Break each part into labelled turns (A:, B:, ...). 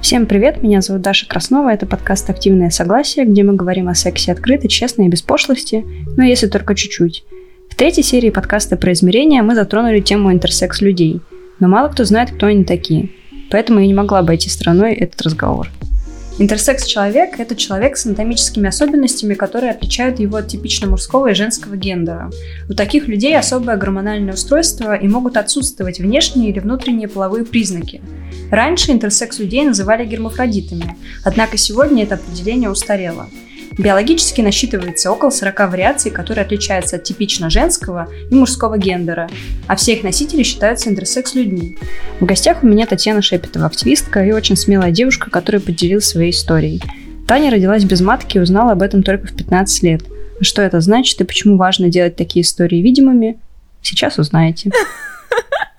A: Всем привет, меня зовут Даша Краснова, это подкаст «Активное согласие», где мы говорим о сексе открыто, честно и без пошлости, но если только чуть-чуть. В третьей серии подкаста про измерения мы затронули тему интерсекс людей, но мало кто знает, кто они такие, поэтому я не могла обойти стороной этот разговор. Интерсекс-человек – это человек с анатомическими особенностями, которые отличают его от типично мужского и женского гендера. У таких людей особое гормональное устройство и могут отсутствовать внешние или внутренние половые признаки. Раньше интерсекс-людей называли гермафродитами, однако сегодня это определение устарело – Биологически насчитывается около 40 вариаций, которые отличаются от типично женского и мужского гендера, а все их носители считаются интерсекс-людьми. В гостях у меня Татьяна Шепетова, активистка и очень смелая девушка, которая поделилась своей историей. Таня родилась без матки и узнала об этом только в 15 лет. А что это значит и почему важно делать такие истории видимыми, сейчас узнаете.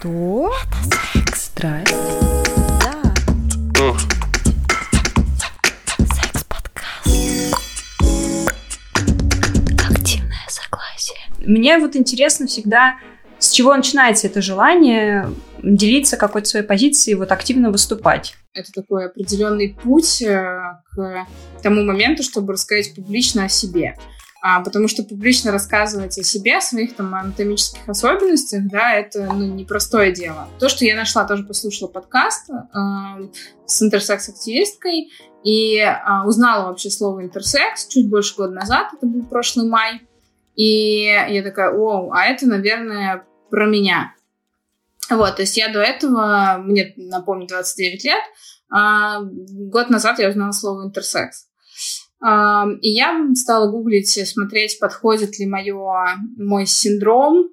B: Что?
A: Это секс.
B: Страсть.
A: Да. Секс-подкаст. Активное согласие. Мне вот интересно всегда, с чего начинается это желание делиться какой-то своей позицией, вот активно выступать.
C: Это такой определенный путь э, к тому моменту, чтобы рассказать публично о себе а, потому что публично рассказывать о себе, о своих там анатомических особенностях, да, это ну, непростое дело. То, что я нашла, тоже послушала подкаст э, с интерсекс-активисткой и э, узнала вообще слово интерсекс чуть больше года назад, это был прошлый май, и я такая, о, а это, наверное, про меня. Вот, то есть я до этого, мне, напомню, 29 лет, а год назад я узнала слово интерсекс. И я стала гуглить, смотреть, подходит ли моё, мой синдром,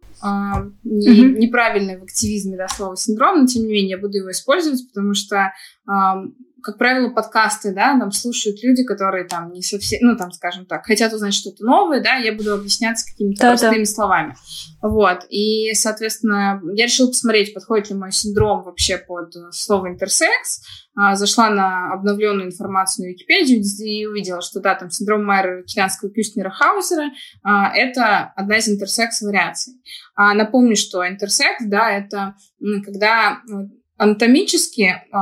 C: не, mm-hmm. неправильный в активизме да, слово синдром, но тем не менее я буду его использовать, потому что как правило, подкасты, да, там слушают люди, которые там не совсем, ну, там, скажем так, хотят узнать что-то новое, да, я буду объясняться какими-то да, простыми да. словами. Вот, и, соответственно, я решила посмотреть, подходит ли мой синдром вообще под слово интерсекс, а, зашла на обновленную информацию на Википедию и увидела, что, да, там синдром Майера Китанского Кюстнера Хаузера а, это одна из интерсекс-вариаций. А, напомню, что интерсекс, да, это когда анатомически э,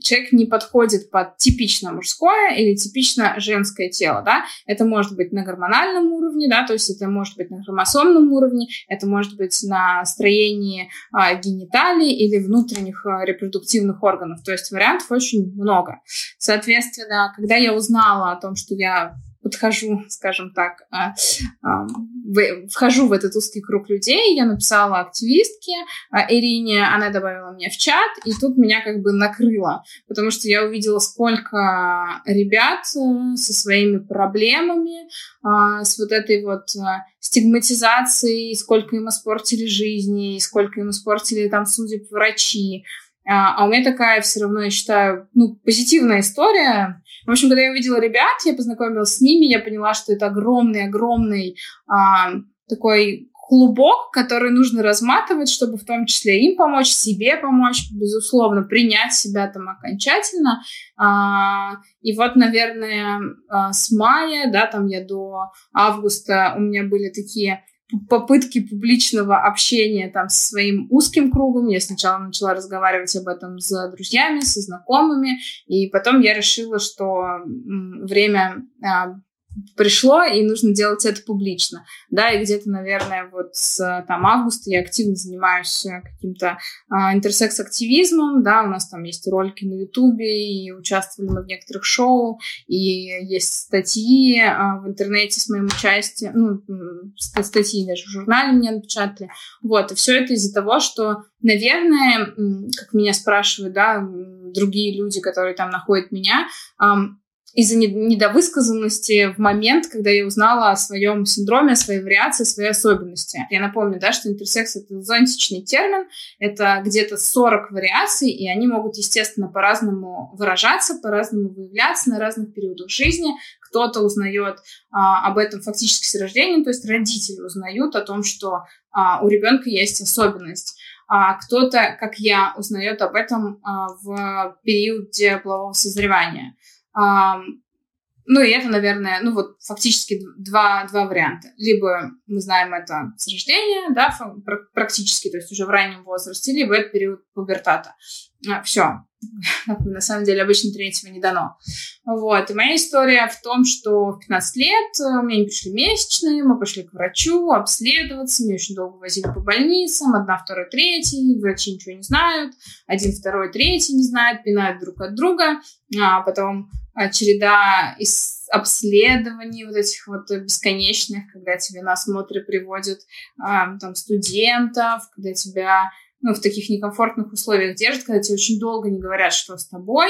C: человек не подходит под типично мужское или типично женское тело, да, это может быть на гормональном уровне, да, то есть это может быть на хромосомном уровне, это может быть на строении э, гениталий или внутренних э, репродуктивных органов, то есть вариантов очень много. Соответственно, когда я узнала о том, что я подхожу, скажем так, а, вхожу в этот узкий круг людей, я написала активистке а, Ирине, она добавила меня в чат, и тут меня как бы накрыло, потому что я увидела, сколько ребят э, со своими проблемами, а, с вот этой вот стигматизацией, сколько им испортили жизни, сколько им испортили там судеб врачи, а, а у меня такая все равно, я считаю, ну, позитивная история. В общем, когда я увидела ребят, я познакомилась с ними, я поняла, что это огромный-огромный а, такой клубок, который нужно разматывать, чтобы в том числе им помочь, себе помочь, безусловно, принять себя там окончательно. А, и вот, наверное, а, с мая, да, там я до августа у меня были такие попытки публичного общения там со своим узким кругом. Я сначала начала разговаривать об этом с друзьями, со знакомыми, и потом я решила, что время а, пришло, и нужно делать это публично. Да, и где-то, наверное, вот с там, августа я активно занимаюсь э, каким-то а, интерсекс-активизмом, да, у нас там есть ролики на Ютубе, и участвовали мы в некоторых шоу, и есть статьи а, в интернете с моим участием, ну, статьи даже в журнале мне напечатали. Вот, и все это из-за того, что, наверное, как меня спрашивают, да, другие люди, которые там находят меня, из-за недовысказанности в момент, когда я узнала о своем синдроме, о своей вариации, о своей особенности. Я напомню, да, что интерсекс — это зонтичный термин, это где-то 40 вариаций, и они могут, естественно, по-разному выражаться, по-разному выявляться на разных периодах жизни. Кто-то узнает а, об этом фактически с рождения, то есть родители узнают о том, что а, у ребенка есть особенность а кто-то, как я, узнает об этом а, в периоде полового созревания ну, и это, наверное, ну, вот фактически два, два варианта. Либо мы знаем это с рождения, да, практически, то есть уже в раннем возрасте, либо это период пубертата. А, Все. На самом деле, обычно третьего не дано. Вот. И моя история в том, что в 15 лет э, у меня не пришли месячные, мы пошли к врачу обследоваться, меня очень долго возили по больницам, одна, второй, третий, врачи ничего не знают, один, второй, третий не знают, пинают друг от друга, а потом а, череда из обследований вот этих вот бесконечных, когда тебе на осмотры приводят а, там студентов, когда тебя ну, в таких некомфортных условиях держат, когда тебе очень долго не говорят, что с тобой,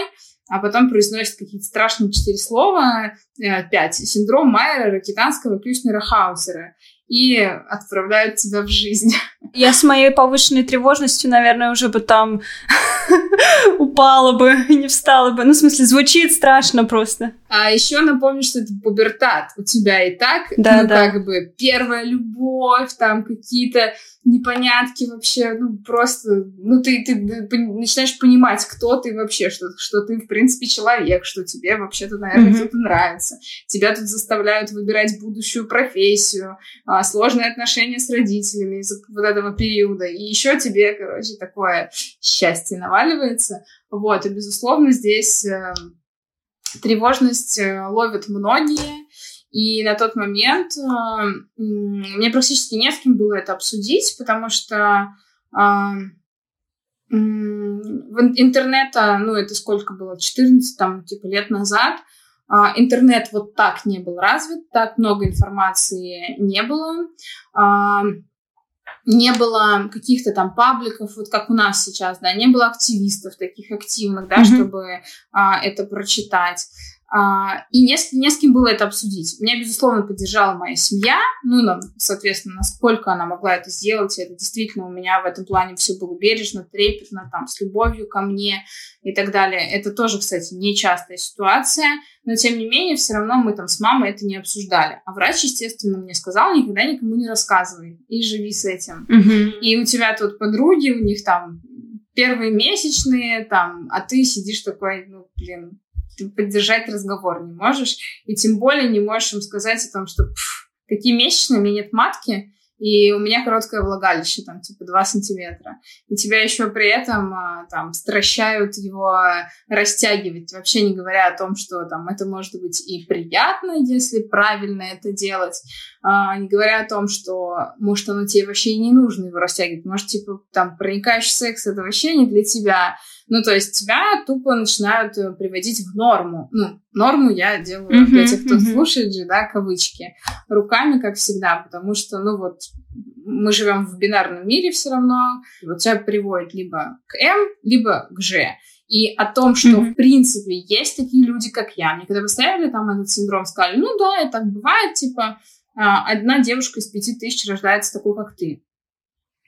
C: а потом произносят какие-то страшные четыре слова, э, пять, синдром Майера, ракетанского Кюшнера, Хаусера, и отправляют тебя в жизнь.
A: Я с моей повышенной тревожностью, наверное, уже бы там упала бы и не встала бы. Ну, в смысле, звучит страшно просто.
C: А еще напомню, что это пубертат. У тебя и так, да, ну, да. как бы первая любовь, там какие-то непонятки вообще, ну, просто, ну, ты, ты, начинаешь понимать, кто ты вообще, что, что ты, в принципе, человек, что тебе вообще-то, наверное, mm-hmm. кто-то нравится. Тебя тут заставляют выбирать будущую профессию, а, сложные отношения с родителями из вот этого периода. И еще тебе, короче, такое счастье наваливается. Вот, и, безусловно, здесь э, тревожность э, ловят многие, и на тот момент э, мне практически не с кем было это обсудить, потому что в интернета, ну, это сколько было, 14 там, типа, лет назад, э, интернет вот так не был развит, так много информации не было. Не было каких-то там пабликов, вот как у нас сейчас, да, не было активистов таких активных, да, mm-hmm. чтобы а, это прочитать. А, и не с, не с кем было это обсудить. Меня, безусловно, поддержала моя семья, ну, ну, соответственно, насколько она могла это сделать, это действительно у меня в этом плане все было бережно, трепетно, там, с любовью ко мне и так далее. Это тоже, кстати, нечастая ситуация, но, тем не менее, все равно мы там с мамой это не обсуждали. А врач, естественно, мне сказал, никогда никому не рассказывай и живи с этим.
A: Mm-hmm.
C: И у тебя тут подруги, у них там первые месячные, там, а ты сидишь такой, ну, блин, поддержать разговор не можешь, и тем более не можешь им сказать о том, что какие месячные, у меня нет матки, и у меня короткое влагалище, там, типа, 2 сантиметра. И тебя еще при этом, а, там, стращают его растягивать, вообще не говоря о том, что, там, это может быть и приятно, если правильно это делать, а, не говоря о том, что, может, оно тебе вообще и не нужно его растягивать, может, типа, там, проникающий секс — это вообще не для тебя, ну, то есть тебя тупо начинают э, приводить в норму. Ну, норму я делаю uh-huh, для тех, кто uh-huh. слушает же, да, кавычки. Руками, как всегда, потому что, ну, вот, мы живем в бинарном мире все равно. Вот тебя приводит либо к М, либо к Ж. И о том, что, mm-hmm. в принципе, есть такие люди, как я. Мне когда поставили там этот синдром, сказали, ну да, это так бывает, типа, а, одна девушка из пяти тысяч рождается такой, как ты.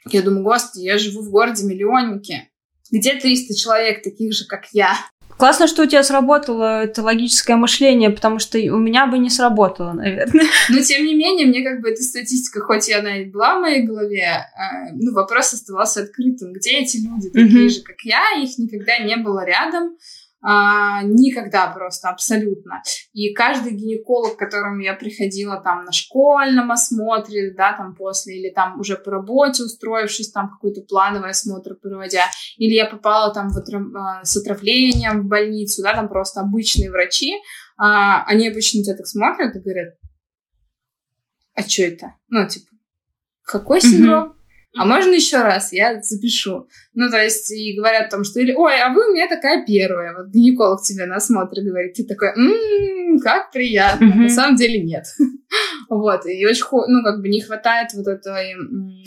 C: Я думаю, господи, я живу в городе миллионники где 300 человек таких же, как я.
A: Классно, что у тебя сработало это логическое мышление, потому что у меня бы не сработало, наверное.
C: Но, тем не менее, мне как бы эта статистика, хоть и она и была в моей голове, э, ну, вопрос оставался открытым. Где эти люди, такие mm-hmm. же, как я? Их никогда не было рядом. А, никогда просто, абсолютно. И каждый гинеколог, к которому я приходила там на школьном осмотре, да, там после, или там уже по работе устроившись, там какой-то плановый осмотр проводя, или я попала там в отрав... А, с отравлением в больницу, да, там просто обычные врачи, а, они обычно тебя так смотрят и говорят, а что это? Ну, типа, какой синдром? Mm-hmm а можно еще раз? Я запишу. Ну, то есть, и говорят о том, что или, ой, а вы у меня такая первая. Вот гинеколог тебе на осмотре говорит, ты такой, м-м, как приятно. Mm-hmm. На самом деле нет. вот, и очень, ну, как бы не хватает вот этой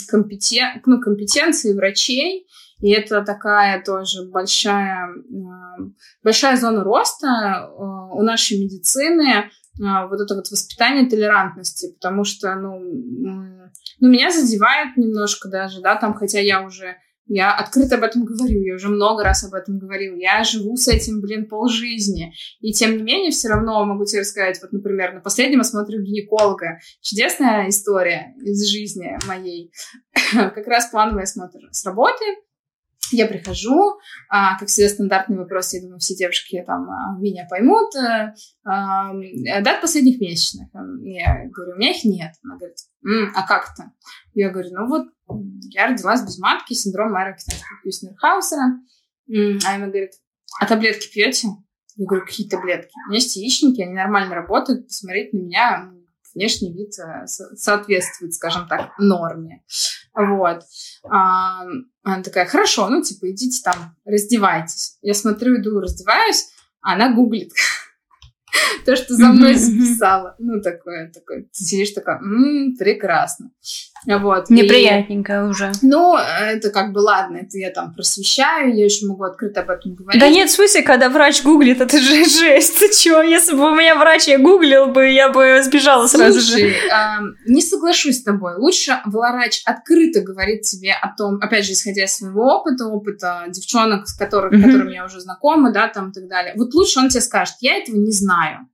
C: компетен... ну, компетенции врачей, и это такая тоже большая, большая зона роста э, у нашей медицины, вот это вот воспитание толерантности, потому что, ну, ну, меня задевает немножко даже, да, там, хотя я уже, я открыто об этом говорю, я уже много раз об этом говорил, я живу с этим, блин, полжизни, и тем не менее все равно могу тебе рассказать, вот, например, на последнем осмотре гинеколога, чудесная история из жизни моей, как раз плановый осмотр с работы, я прихожу, а, как всегда, стандартный вопрос, я думаю, все девушки там а, меня поймут. А, а, дат последних месячных. Я говорю, у меня их нет. Она говорит, М, а как это? Я говорю, ну вот, я родилась без матки, синдром Мэра Кюснерхаусера. А она говорит, а таблетки пьете? Я говорю, какие таблетки? У меня есть яичники, они нормально работают, посмотреть на меня, внешний вид э, соответствует, скажем так, норме. Вот. А, она такая, хорошо, ну, типа, идите там, раздевайтесь. Я смотрю, иду, раздеваюсь, а она гуглит то, что за мной записала. Ну, такое, такое. Ты сидишь такая, м-м, прекрасно. Вот.
A: Неприятненько и, уже.
C: Ну, это как бы ладно, это я там просвещаю, я еще могу открыто об этом говорить.
A: Да нет, в смысле, когда врач гуглит, это же жесть. Ты чё, если бы у меня врач я гуглил бы, я бы сбежала сразу
C: Слушай, же. Э, не соглашусь с тобой. Лучше врач открыто говорит тебе о том, опять же, исходя из своего опыта, опыта девчонок, с которых, mm-hmm. которыми я уже знакома, да, там и так далее. Вот лучше он тебе скажет, я этого не знаю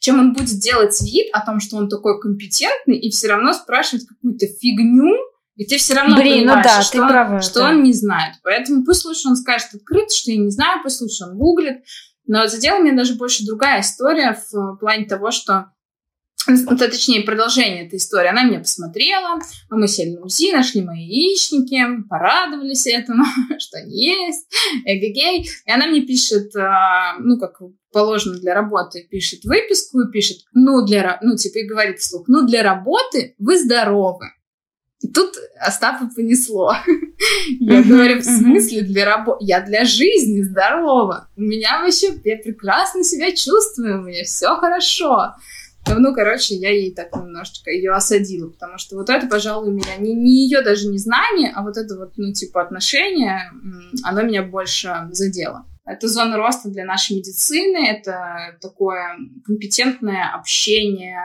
C: чем он будет делать вид о том, что он такой компетентный, и все равно спрашивать какую-то фигню, и ты все равно Блин, ну понимаешь, ну да, что, он, права, что да. он не знает. Поэтому пусть лучше он скажет открыто, что я не знаю, пусть лучше он гуглит. Но за дело у меня даже больше другая история в плане того, что точнее, продолжение этой истории. Она меня посмотрела, мы сели на УЗИ, нашли мои яичники, порадовались этому, что они есть, эгегей. И она мне пишет, а, ну, как положено для работы, пишет выписку и пишет, ну, для, ну, типа, и говорит вслух, ну, для работы вы здоровы. И тут Остапа понесло. Я говорю, в смысле для работы? Я для жизни здорова. У меня вообще, я прекрасно себя чувствую, у меня все хорошо. Ну, короче, я ей так немножечко ее осадила, потому что вот это, пожалуй, меня, не, не ее даже не знание, а вот это вот, ну, типа, отношение, оно меня больше задело. Это зона роста для нашей медицины, это такое компетентное общение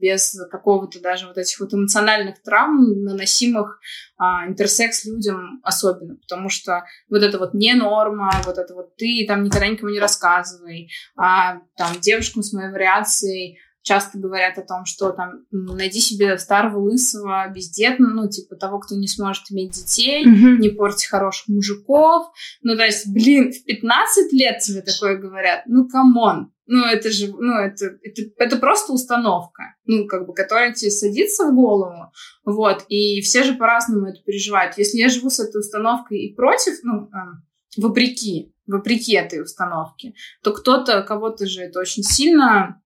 C: без какого-то даже вот этих вот эмоциональных травм, наносимых а, интерсекс людям особенно, потому что вот это вот не норма, вот это вот ты там никогда никому не рассказывай, а там девушкам с моей вариацией часто говорят о том, что там найди себе старого, лысого, бездетного, ну, типа того, кто не сможет иметь детей, mm-hmm. не порти хороших мужиков. Ну, то есть, блин, в 15 лет тебе такое говорят. Ну, come on. Ну, это же, ну, это, это, это просто установка, ну, как бы, которая тебе садится в голову, вот, и все же по-разному это переживают. Если я живу с этой установкой и против, ну, э, вопреки, вопреки этой установке, то кто-то, кого-то же это очень сильно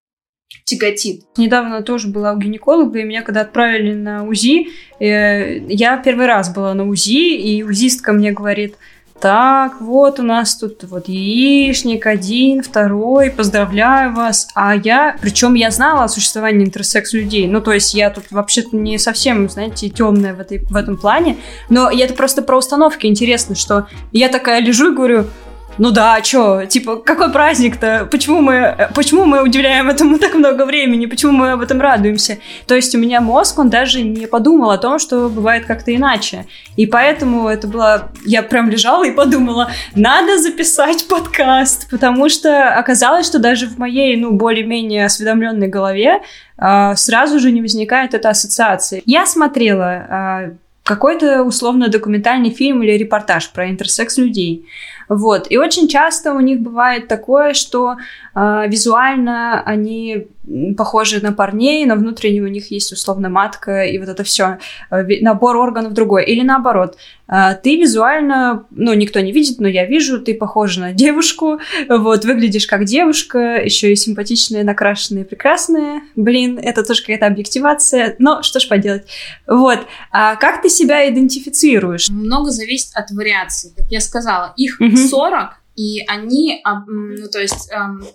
C: тяготит.
A: Недавно тоже была у гинеколога, и меня когда отправили на УЗИ, э, я первый раз была на УЗИ, и УЗИстка мне говорит, так, вот у нас тут вот яичник один, второй, поздравляю вас. А я, причем я знала о существовании интерсекс людей, ну то есть я тут вообще-то не совсем, знаете, темная в, этой, в этом плане, но это просто про установки интересно, что я такая лежу и говорю, ну да, а чё, типа, какой праздник-то? Почему мы, почему мы уделяем этому так много времени? Почему мы об этом радуемся? То есть у меня мозг, он даже не подумал о том, что бывает как-то иначе. И поэтому это было... Я прям лежала и подумала, надо записать подкаст, потому что оказалось, что даже в моей, ну, более-менее осведомленной голове э, сразу же не возникает эта ассоциация. Я смотрела э, какой-то условно документальный фильм или репортаж про интерсекс людей. Вот. И очень часто у них бывает такое, что э, визуально они похожи на парней, но внутренне у них есть условно матка и вот это все, э, набор органов другой. Или наоборот, э, ты визуально, ну, никто не видит, но я вижу, ты похожа на девушку, вот, выглядишь как девушка, еще и симпатичная, накрашенная, прекрасная. Блин, это тоже какая-то объективация, но что ж поделать. Вот. А как ты себя идентифицируешь?
C: Много зависит от вариаций. Как я сказала, их mm-hmm. 40, и они, ну, то есть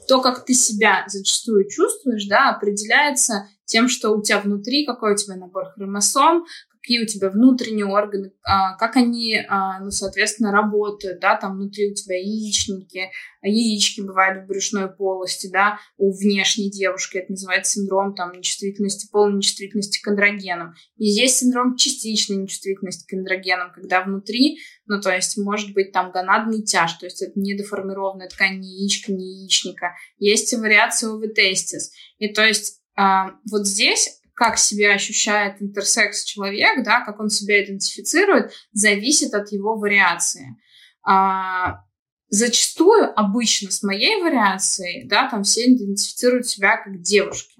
C: то, как ты себя зачастую чувствуешь, да, определяется тем, что у тебя внутри, какой у тебя набор хромосом, какие у тебя внутренние органы, а, как они, а, ну, соответственно, работают, да, там внутри у тебя яичники, яички бывают в брюшной полости, да, у внешней девушки, это называется синдром там нечувствительности, полной нечувствительности к андрогенам. И есть синдром частичной нечувствительности к андрогенам, когда внутри, ну, то есть, может быть там гонадный тяж, то есть это недоформированная ткань ни яичка, ни яичника. Есть вариация овитестис. И то есть а, вот здесь как себя ощущает интерсекс человек, да, как он себя идентифицирует, зависит от его вариации. А, зачастую, обычно с моей вариацией, да, там все идентифицируют себя как девушки,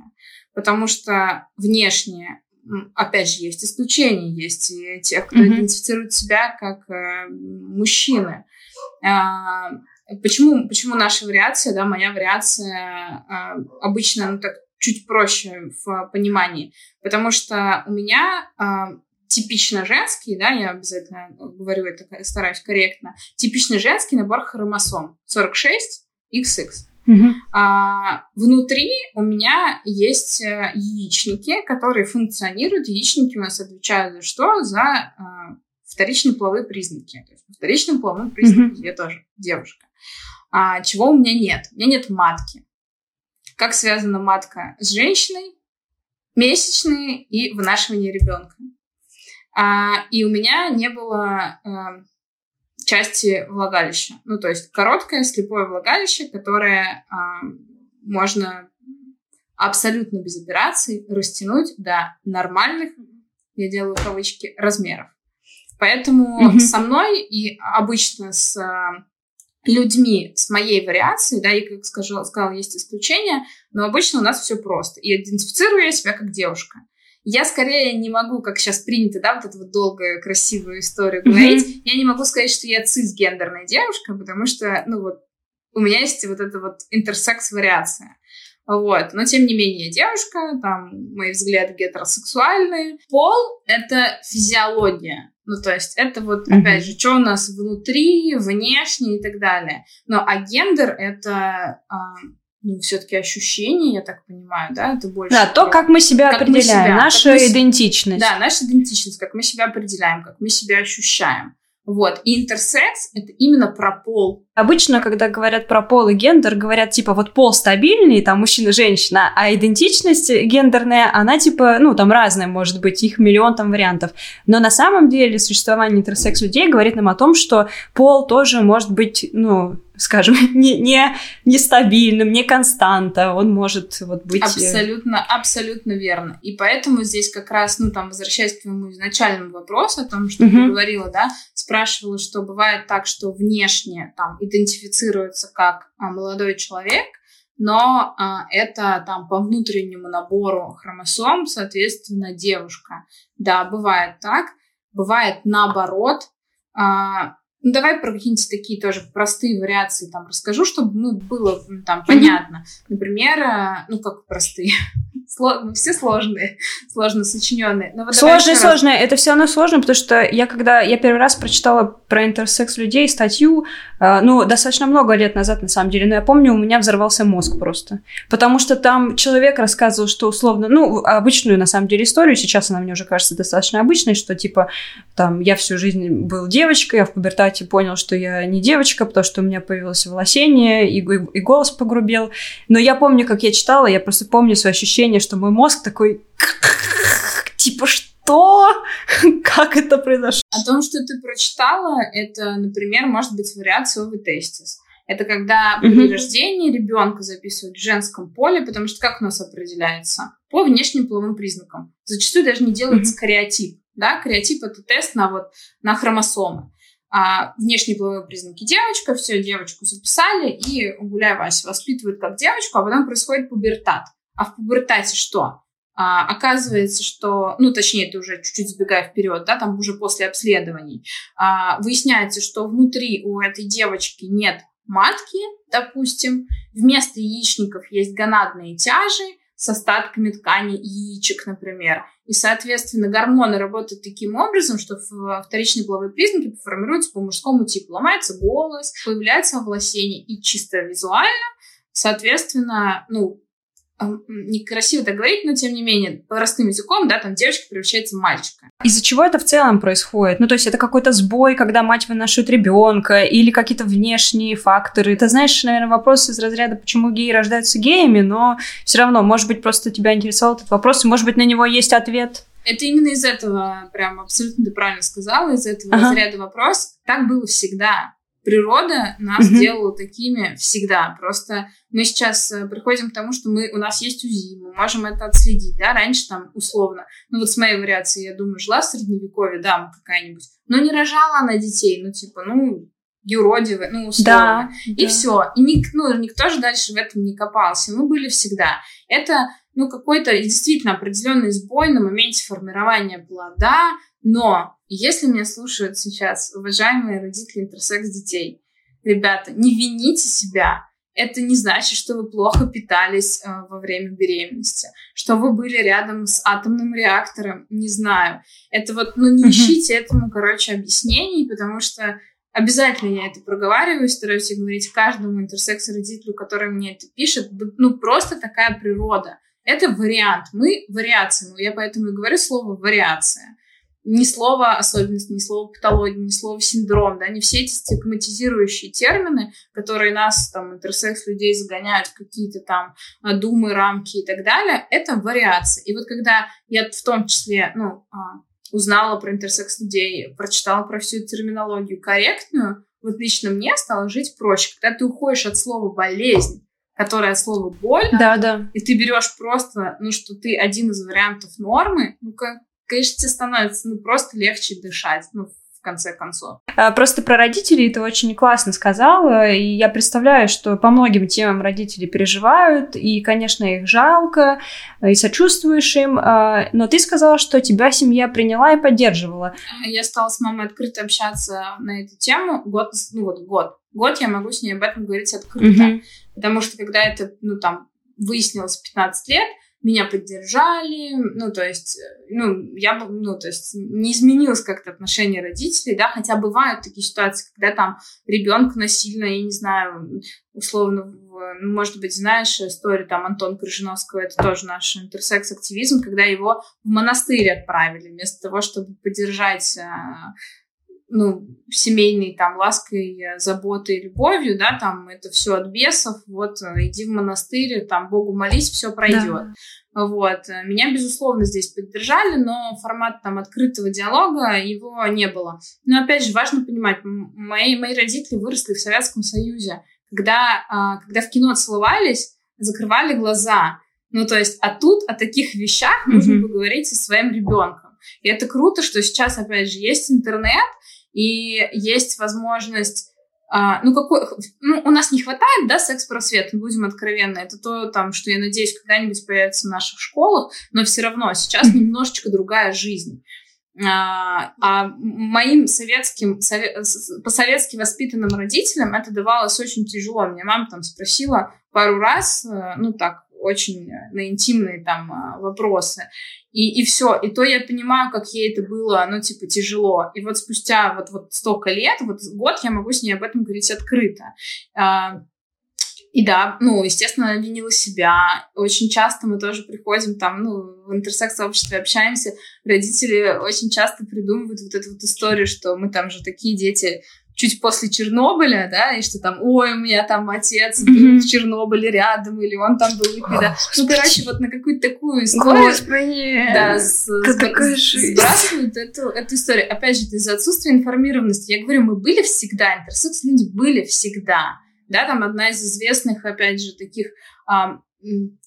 C: потому что внешне, опять же, есть исключения, есть и тех, кто mm-hmm. идентифицирует себя как э, мужчины. А, почему, почему наша вариация, да, моя вариация а, обычно, ну, так чуть проще в понимании, потому что у меня а, типично женский, да, я обязательно говорю это, стараюсь корректно, типичный женский набор хромосом 46 XX. Угу. А, внутри у меня есть э, яичники, которые функционируют. Яичники у нас отвечают за что? За а, вторичные половые признаки. То есть по вторичным половым признакам угу. я тоже девушка. А, чего у меня нет? У меня нет матки. Как связана матка с женщиной? Месячные и вынашивание ребенка. А, и у меня не было а, части влагалища. Ну, то есть короткое слепое влагалище, которое а, можно абсолютно без операций растянуть до нормальных, я делаю кавычки, размеров. Поэтому mm-hmm. со мной и обычно с а, людьми с моей вариацией, да, и, как скажу, сказала, есть исключения, но обычно у нас все просто. И идентифицирую я себя как девушка. Я скорее не могу, как сейчас принято, да, вот эту вот долгую, красивую историю говорить, mm-hmm. я не могу сказать, что я цисгендерная девушка, потому что, ну вот, у меня есть вот эта вот интерсекс-вариация. Вот. Но, тем не менее, девушка, там, мои взгляды гетеросексуальные. Пол — это физиология. Ну, то есть это вот, mm-hmm. опять же, что у нас внутри, внешне и так далее. Но а гендер — это... А, ну, все-таки ощущение, я так понимаю, да, это больше...
A: Да, то, как мы себя как определяем, мы себя, наша мы, идентичность.
C: Да, наша идентичность, как мы себя определяем, как мы себя ощущаем. Вот. И интерсекс — это именно про пол.
A: Обычно, когда говорят про пол и гендер, говорят, типа, вот пол стабильный, там, мужчина-женщина, а идентичность гендерная, она, типа, ну, там, разная, может быть, их миллион там вариантов. Но на самом деле существование интерсекс-людей говорит нам о том, что пол тоже может быть, ну, скажем, не, не, нестабильным, не константа, он может вот быть... Э,
C: абсолютно, абсолютно верно. И поэтому здесь как раз, ну, там, возвращаясь к твоему изначальному вопросу о том, что uh-huh. ты говорила, да, спрашивала, что бывает так, что внешне там идентифицируется как а, молодой человек, но а, это там по внутреннему набору хромосом, соответственно, девушка. Да, бывает так. Бывает наоборот. А, ну, давай про какие-нибудь такие тоже простые вариации там расскажу, чтобы ну, было там понятно. Например, ну как простые, ну, все сложные, сложно сочиненные.
A: Но вот сложные, сложные. Это все равно сложно, потому что я когда я первый раз прочитала про интерсекс людей статью, э, ну достаточно много лет назад на самом деле, но я помню, у меня взорвался мозг просто, потому что там человек рассказывал, что условно, ну обычную на самом деле историю, сейчас она мне уже кажется достаточно обычной, что типа там я всю жизнь был девочкой, я в пубертате понял, что я не девочка, потому что у меня появилось волосение, и, и, и голос погрубел. Но я помню, как я читала, я просто помню свое ощущение, что мой мозг такой... Типа, что? Как это произошло?
C: О том, что ты прочитала, это, например, может быть вариация овитестис. Это когда при mm-hmm. рождении ребенка записывают в женском поле, потому что как у нас определяется? По внешним половым признакам. Зачастую даже не делается mm-hmm. кариотип. Да? Кариотип — это тест на, вот, на хромосомы а, внешние половые признаки девочка, все, девочку записали, и гуляй Вася воспитывают как девочку, а потом происходит пубертат. А в пубертате что? А, оказывается, что, ну, точнее, это уже чуть-чуть сбегая вперед, да, там уже после обследований, а, выясняется, что внутри у этой девочки нет матки, допустим, вместо яичников есть гонадные тяжи, с остатками ткани яичек, например. И, соответственно, гормоны работают таким образом, что вторичные половые признаки формируются по мужскому типу. Ломается голос, появляется овласение. И чисто визуально, соответственно, ну, некрасиво так говорить, но тем не менее, простым языком, да, там девочка превращается в мальчика.
A: Из-за чего это в целом происходит? Ну, то есть это какой-то сбой, когда мать вынашивает ребенка, или какие-то внешние факторы. Ты знаешь, наверное, вопрос из разряда, почему геи рождаются геями, но все равно, может быть, просто тебя интересовал этот вопрос, и, может быть, на него есть ответ.
C: Это именно из этого, прям абсолютно ты правильно сказала, из этого ага. разряда вопрос. Так было всегда природа нас mm-hmm. делала такими всегда. Просто мы сейчас э, приходим к тому, что мы, у нас есть УЗИ, мы можем это отследить, да, раньше там условно, ну вот с моей вариацией, я думаю, жила в средневековье дама какая-нибудь, но не рожала она детей, ну типа, ну, юродивые, ну, условно. Да, и да. все. И ник, ну, никто же дальше в этом не копался. Мы были всегда. Это, ну, какой-то действительно определенный сбой на моменте формирования плода, но если меня слушают сейчас уважаемые родители интерсекс детей, ребята, не вините себя, это не значит, что вы плохо питались э, во время беременности, что вы были рядом с атомным реактором, не знаю. Это вот, ну, не ищите этому, короче, объяснений, потому что обязательно я это проговариваю, стараюсь говорить каждому интерсекс-родителю, который мне это пишет, ну, просто такая природа. Это вариант. Мы вариация. Ну, я поэтому и говорю слово вариация ни слова особенность, ни слова патология, ни слова синдром, да, не все эти стигматизирующие термины, которые нас, там, интерсекс людей загоняют в какие-то там а, думы, рамки и так далее, это вариация. И вот когда я в том числе, ну, а, узнала про интерсекс людей, прочитала про всю терминологию корректную, вот лично мне стало жить проще. Когда ты уходишь от слова болезнь, которое от слова боль,
A: да, да.
C: и ты берешь просто, ну, что ты один из вариантов нормы, ну, как конечно, тебе становится ну, просто легче дышать, ну, в конце концов.
A: А, просто про родителей ты очень классно сказала, и я представляю, что по многим темам родители переживают, и, конечно, их жалко, и сочувствуешь им, а, но ты сказала, что тебя семья приняла и поддерживала.
C: Я стала с мамой открыто общаться на эту тему год, ну вот год. Год я могу с ней об этом говорить открыто, mm потому что когда это, ну там, выяснилось 15 лет, меня поддержали, ну, то есть, ну, я, ну, то есть, не изменилось как-то отношение родителей, да, хотя бывают такие ситуации, когда там ребенка насильно, я не знаю, условно, ну, может быть, знаешь историю там Антона Крыжиновского, это тоже наш интерсекс-активизм, когда его в монастырь отправили вместо того, чтобы поддержать а, ну, семейной там лаской, заботой, любовью, да, там это все от бесов, вот иди в монастырь, там Богу молись, все пройдет. Да. Вот. Меня, безусловно, здесь поддержали, но формат там открытого диалога его не было. Но, опять же, важно понимать, мои, мои родители выросли в Советском Союзе. Когда, а, когда в кино целовались, закрывали глаза. Ну, то есть, а тут о таких вещах нужно mm-hmm. поговорить со своим ребенком. И это круто, что сейчас, опять же, есть интернет, и есть возможность а, ну, какой, ну, у нас не хватает, да, секс-просвет, будем откровенны. Это то, там, что я надеюсь, когда-нибудь появится в наших школах, но все равно сейчас немножечко другая жизнь. А, а моим советским, сове, по-советски воспитанным родителям это давалось очень тяжело. Меня мама там спросила пару раз, э, ну, так, очень на интимные там а, вопросы. И, и все. И то я понимаю, как ей это было, ну, типа, тяжело. И вот спустя вот, вот столько лет, вот год, я могу с ней об этом говорить открыто. А, и да, ну, естественно, она винила себя. Очень часто мы тоже приходим там, ну, в интерсекс-сообществе общаемся. Родители очень часто придумывают вот эту вот историю, что мы там же такие дети чуть после Чернобыля, да, и что там, ой, у меня там отец mm-hmm. в Чернобыле рядом, или он там был, когда... Ну, короче, вот на какую-то такую историю...
A: Господи,
C: да, с, сбрасывают эту, эту историю. Опять же, из-за отсутствия информированности. Я говорю, мы были всегда, интерсекс-люди были всегда. Да, там одна из известных, опять же, таких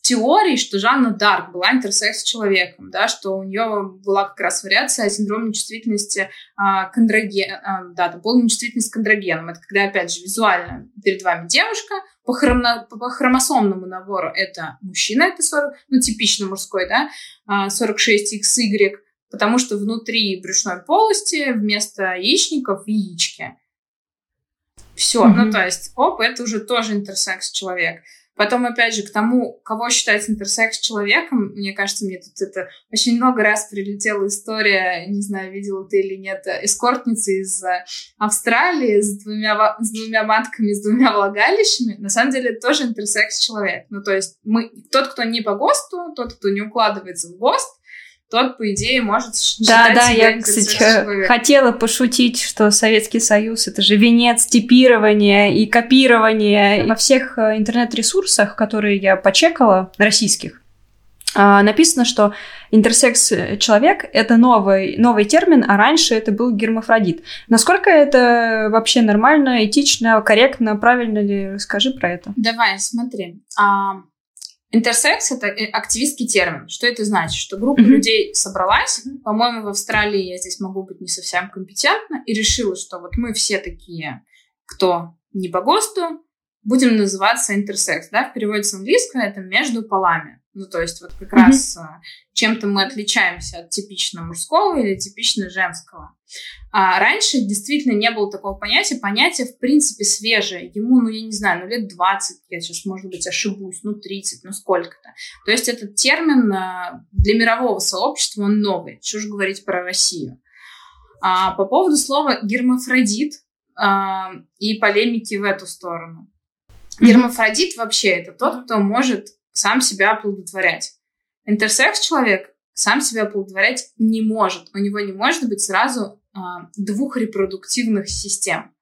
C: теорий, что Жанна Дарк была интерсекс человеком, да, что у нее была как раз вариация синдрома нечувствительности а, к андроген, а, да, это полная нечувствительность к андрогенам. Это когда, опять же, визуально перед вами девушка, по, хромо, по хромосомному набору это мужчина, это 40, ну, типично мужской, да, 46XY, потому что внутри брюшной полости вместо яичников яички. Все, mm-hmm. ну, то есть, оп, это уже тоже интерсекс человек. Потом, опять же, к тому, кого считать интерсекс человеком, мне кажется, мне тут это очень много раз прилетела история, не знаю, видела ты или нет, эскортницы из э, Австралии с двумя, с двумя матками, с двумя влагалищами. На самом деле, тоже интерсекс человек. Ну, то есть мы, тот, кто не по ГОСТу, тот, кто не укладывается в ГОСТ, тот, по идее, может считать
A: Да, да, я, кстати, хотела пошутить, что Советский Союз — это же венец типирования и копирования. Во всех э, интернет-ресурсах, которые я почекала, российских, а, написано, что интерсекс-человек — это новый, новый термин, а раньше это был гермафродит. Насколько это вообще нормально, этично, корректно, правильно ли? Расскажи про это.
C: Давай, смотри. А, Интерсекс — это э, активистский термин. Что это значит? Что группа mm-hmm. людей собралась, mm-hmm. по-моему, в Австралии я здесь могу быть не совсем компетентна, и решила, что вот мы все такие кто не по ГОСТу, будем называться интерсекс, да, в переводе с английского это между полами. Ну, то есть вот как mm-hmm. раз а, чем-то мы отличаемся от типично мужского или типично женского. А раньше действительно не было такого понятия. Понятие, в принципе, свежее. Ему, ну, я не знаю, ну, лет 20, я сейчас, может быть, ошибусь, ну, 30, ну, сколько-то. То есть этот термин а, для мирового сообщества, он новый. Что же говорить про Россию? А, по поводу слова гермафродит а, и полемики в эту сторону. Гермафродит вообще это тот, кто может сам себя оплодотворять. Интерсекс человек сам себя оплодотворять не может. У него не может быть сразу а, двух репродуктивных систем.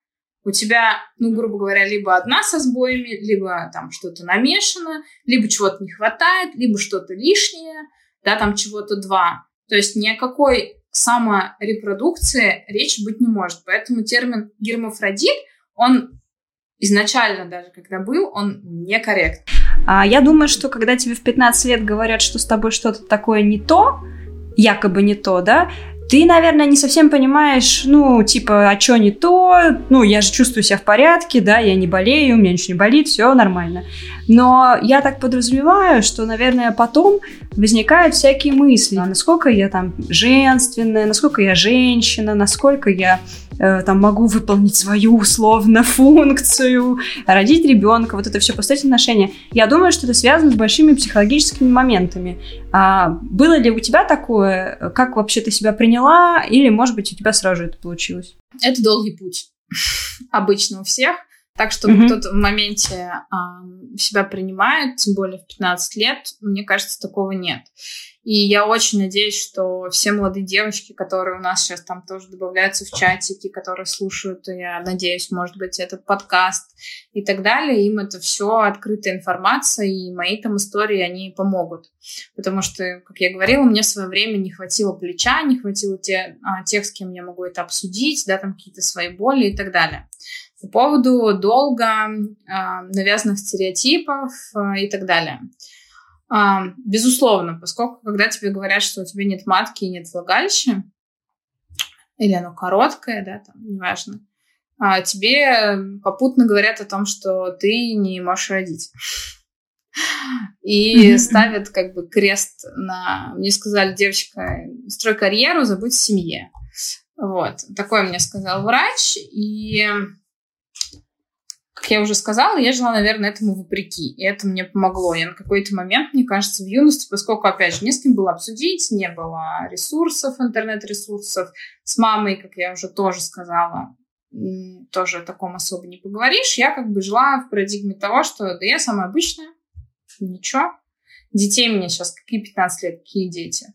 C: У тебя, ну, грубо говоря, либо одна со сбоями, либо там что-то намешано, либо чего-то не хватает, либо что-то лишнее, да, там чего-то два. То есть ни о какой саморепродукции речи быть не может. Поэтому термин гермафродит, он изначально даже, когда был, он некорректный.
A: А я думаю, что когда тебе в 15 лет говорят, что с тобой что-то такое не то, якобы не то, да, ты, наверное, не совсем понимаешь, ну, типа, а что не то, ну, я же чувствую себя в порядке, да, я не болею, у меня ничего не болит, все нормально. Но я так подразумеваю, что, наверное, потом возникают всякие мысли, а насколько я там женственная, насколько я женщина, насколько я Э, там могу выполнить свою условно функцию, родить ребенка, вот это все, построить отношения. Я думаю, что это связано с большими психологическими моментами. А было ли у тебя такое? Как вообще ты себя приняла? Или, может быть, у тебя сразу же это получилось?
C: Это долгий путь. Обычно у всех. Так что mm-hmm. кто-то в моменте э, себя принимает, тем более в 15 лет, мне кажется, такого нет. И я очень надеюсь, что все молодые девочки, которые у нас сейчас там тоже добавляются в чатики, которые слушают, я надеюсь, может быть, этот подкаст и так далее, им это все открытая информация, и мои там истории, они помогут. Потому что, как я говорила, мне в свое время не хватило плеча, не хватило те, а, тех, с кем я могу это обсудить, да, там какие-то свои боли и так далее. По поводу долга, а, навязанных стереотипов а, и так далее. А, безусловно, поскольку когда тебе говорят, что у тебя нет матки и нет влагалища, или оно короткое, да, там, неважно, тебе попутно говорят о том, что ты не можешь родить. И ставят как бы крест на... Мне сказали, девочка, строй карьеру, забудь о семье. Вот. Такое мне сказал врач. И как я уже сказала, я жила, наверное, этому вопреки. И это мне помогло. Я на какой-то момент, мне кажется, в юности, поскольку, опять же, не с кем было обсудить, не было ресурсов, интернет-ресурсов. С мамой, как я уже тоже сказала, тоже о таком особо не поговоришь. Я как бы жила в парадигме того, что да я самая обычная, ничего. Детей мне сейчас какие 15 лет, какие дети?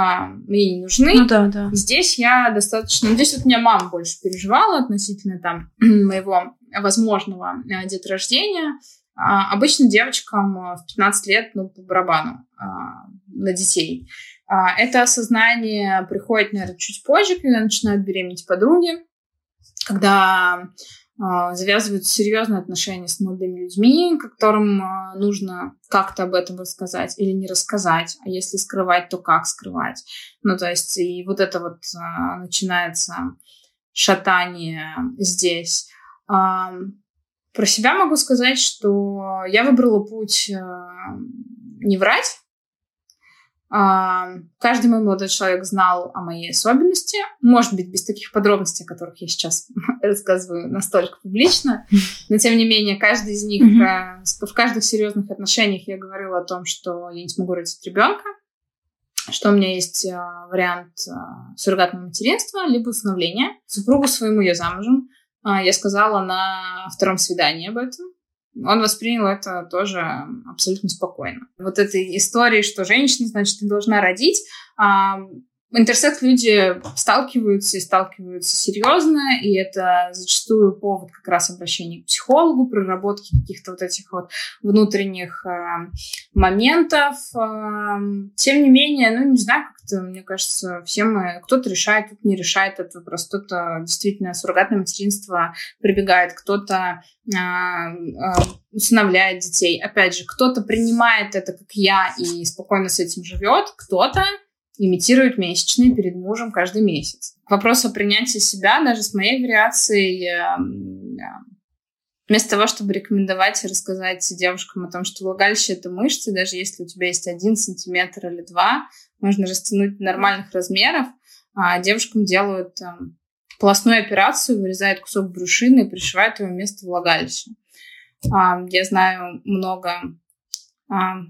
C: А, мне не нужны.
A: Ну да, да.
C: Здесь я достаточно... Ну, здесь вот меня мама больше переживала относительно там моего возможного э, деторождения. А, обычно девочкам э, в 15 лет, ну, по барабану а, на детей. А, это осознание приходит, наверное, чуть позже, когда начинают беременеть подруги, когда завязываются серьезные отношения с молодыми людьми, которым нужно как-то об этом рассказать или не рассказать, а если скрывать, то как скрывать. Ну, то есть и вот это вот начинается шатание здесь. Про себя могу сказать, что я выбрала путь не врать. Каждый мой молодой человек знал о моей особенности. Может быть, без таких подробностей, о которых я сейчас рассказываю настолько публично. Но, тем не менее, каждый из них, mm-hmm. в каждых серьезных отношениях я говорила о том, что я не смогу родить ребенка, что у меня есть э, вариант суррогатного материнства, либо усыновления. Супругу своему я замужем. А, я сказала на втором свидании об этом. Он воспринял это тоже абсолютно спокойно. Вот этой истории, что женщина, значит, ты должна родить, интерсекс люди сталкиваются и сталкиваются серьезно, и это зачастую повод как раз обращения к психологу, проработки каких-то вот этих вот внутренних э, моментов. Э, тем не менее, ну, не знаю, как-то, мне кажется, все мы, кто-то решает, кто-то не решает этот вопрос, кто-то действительно суррогатное материнство прибегает, кто-то э, э, усыновляет детей. Опять же, кто-то принимает это, как я, и спокойно с этим живет, кто-то имитирует месячные перед мужем каждый месяц. Вопрос о принятии себя, даже с моей вариацией, эм, вместо того, чтобы рекомендовать и рассказать девушкам о том, что влагалище — это мышцы, даже если у тебя есть один сантиметр или два, можно растянуть нормальных размеров, а девушкам делают там, полостную операцию, вырезают кусок брюшины и пришивают его вместо влагалища. А, я знаю много а,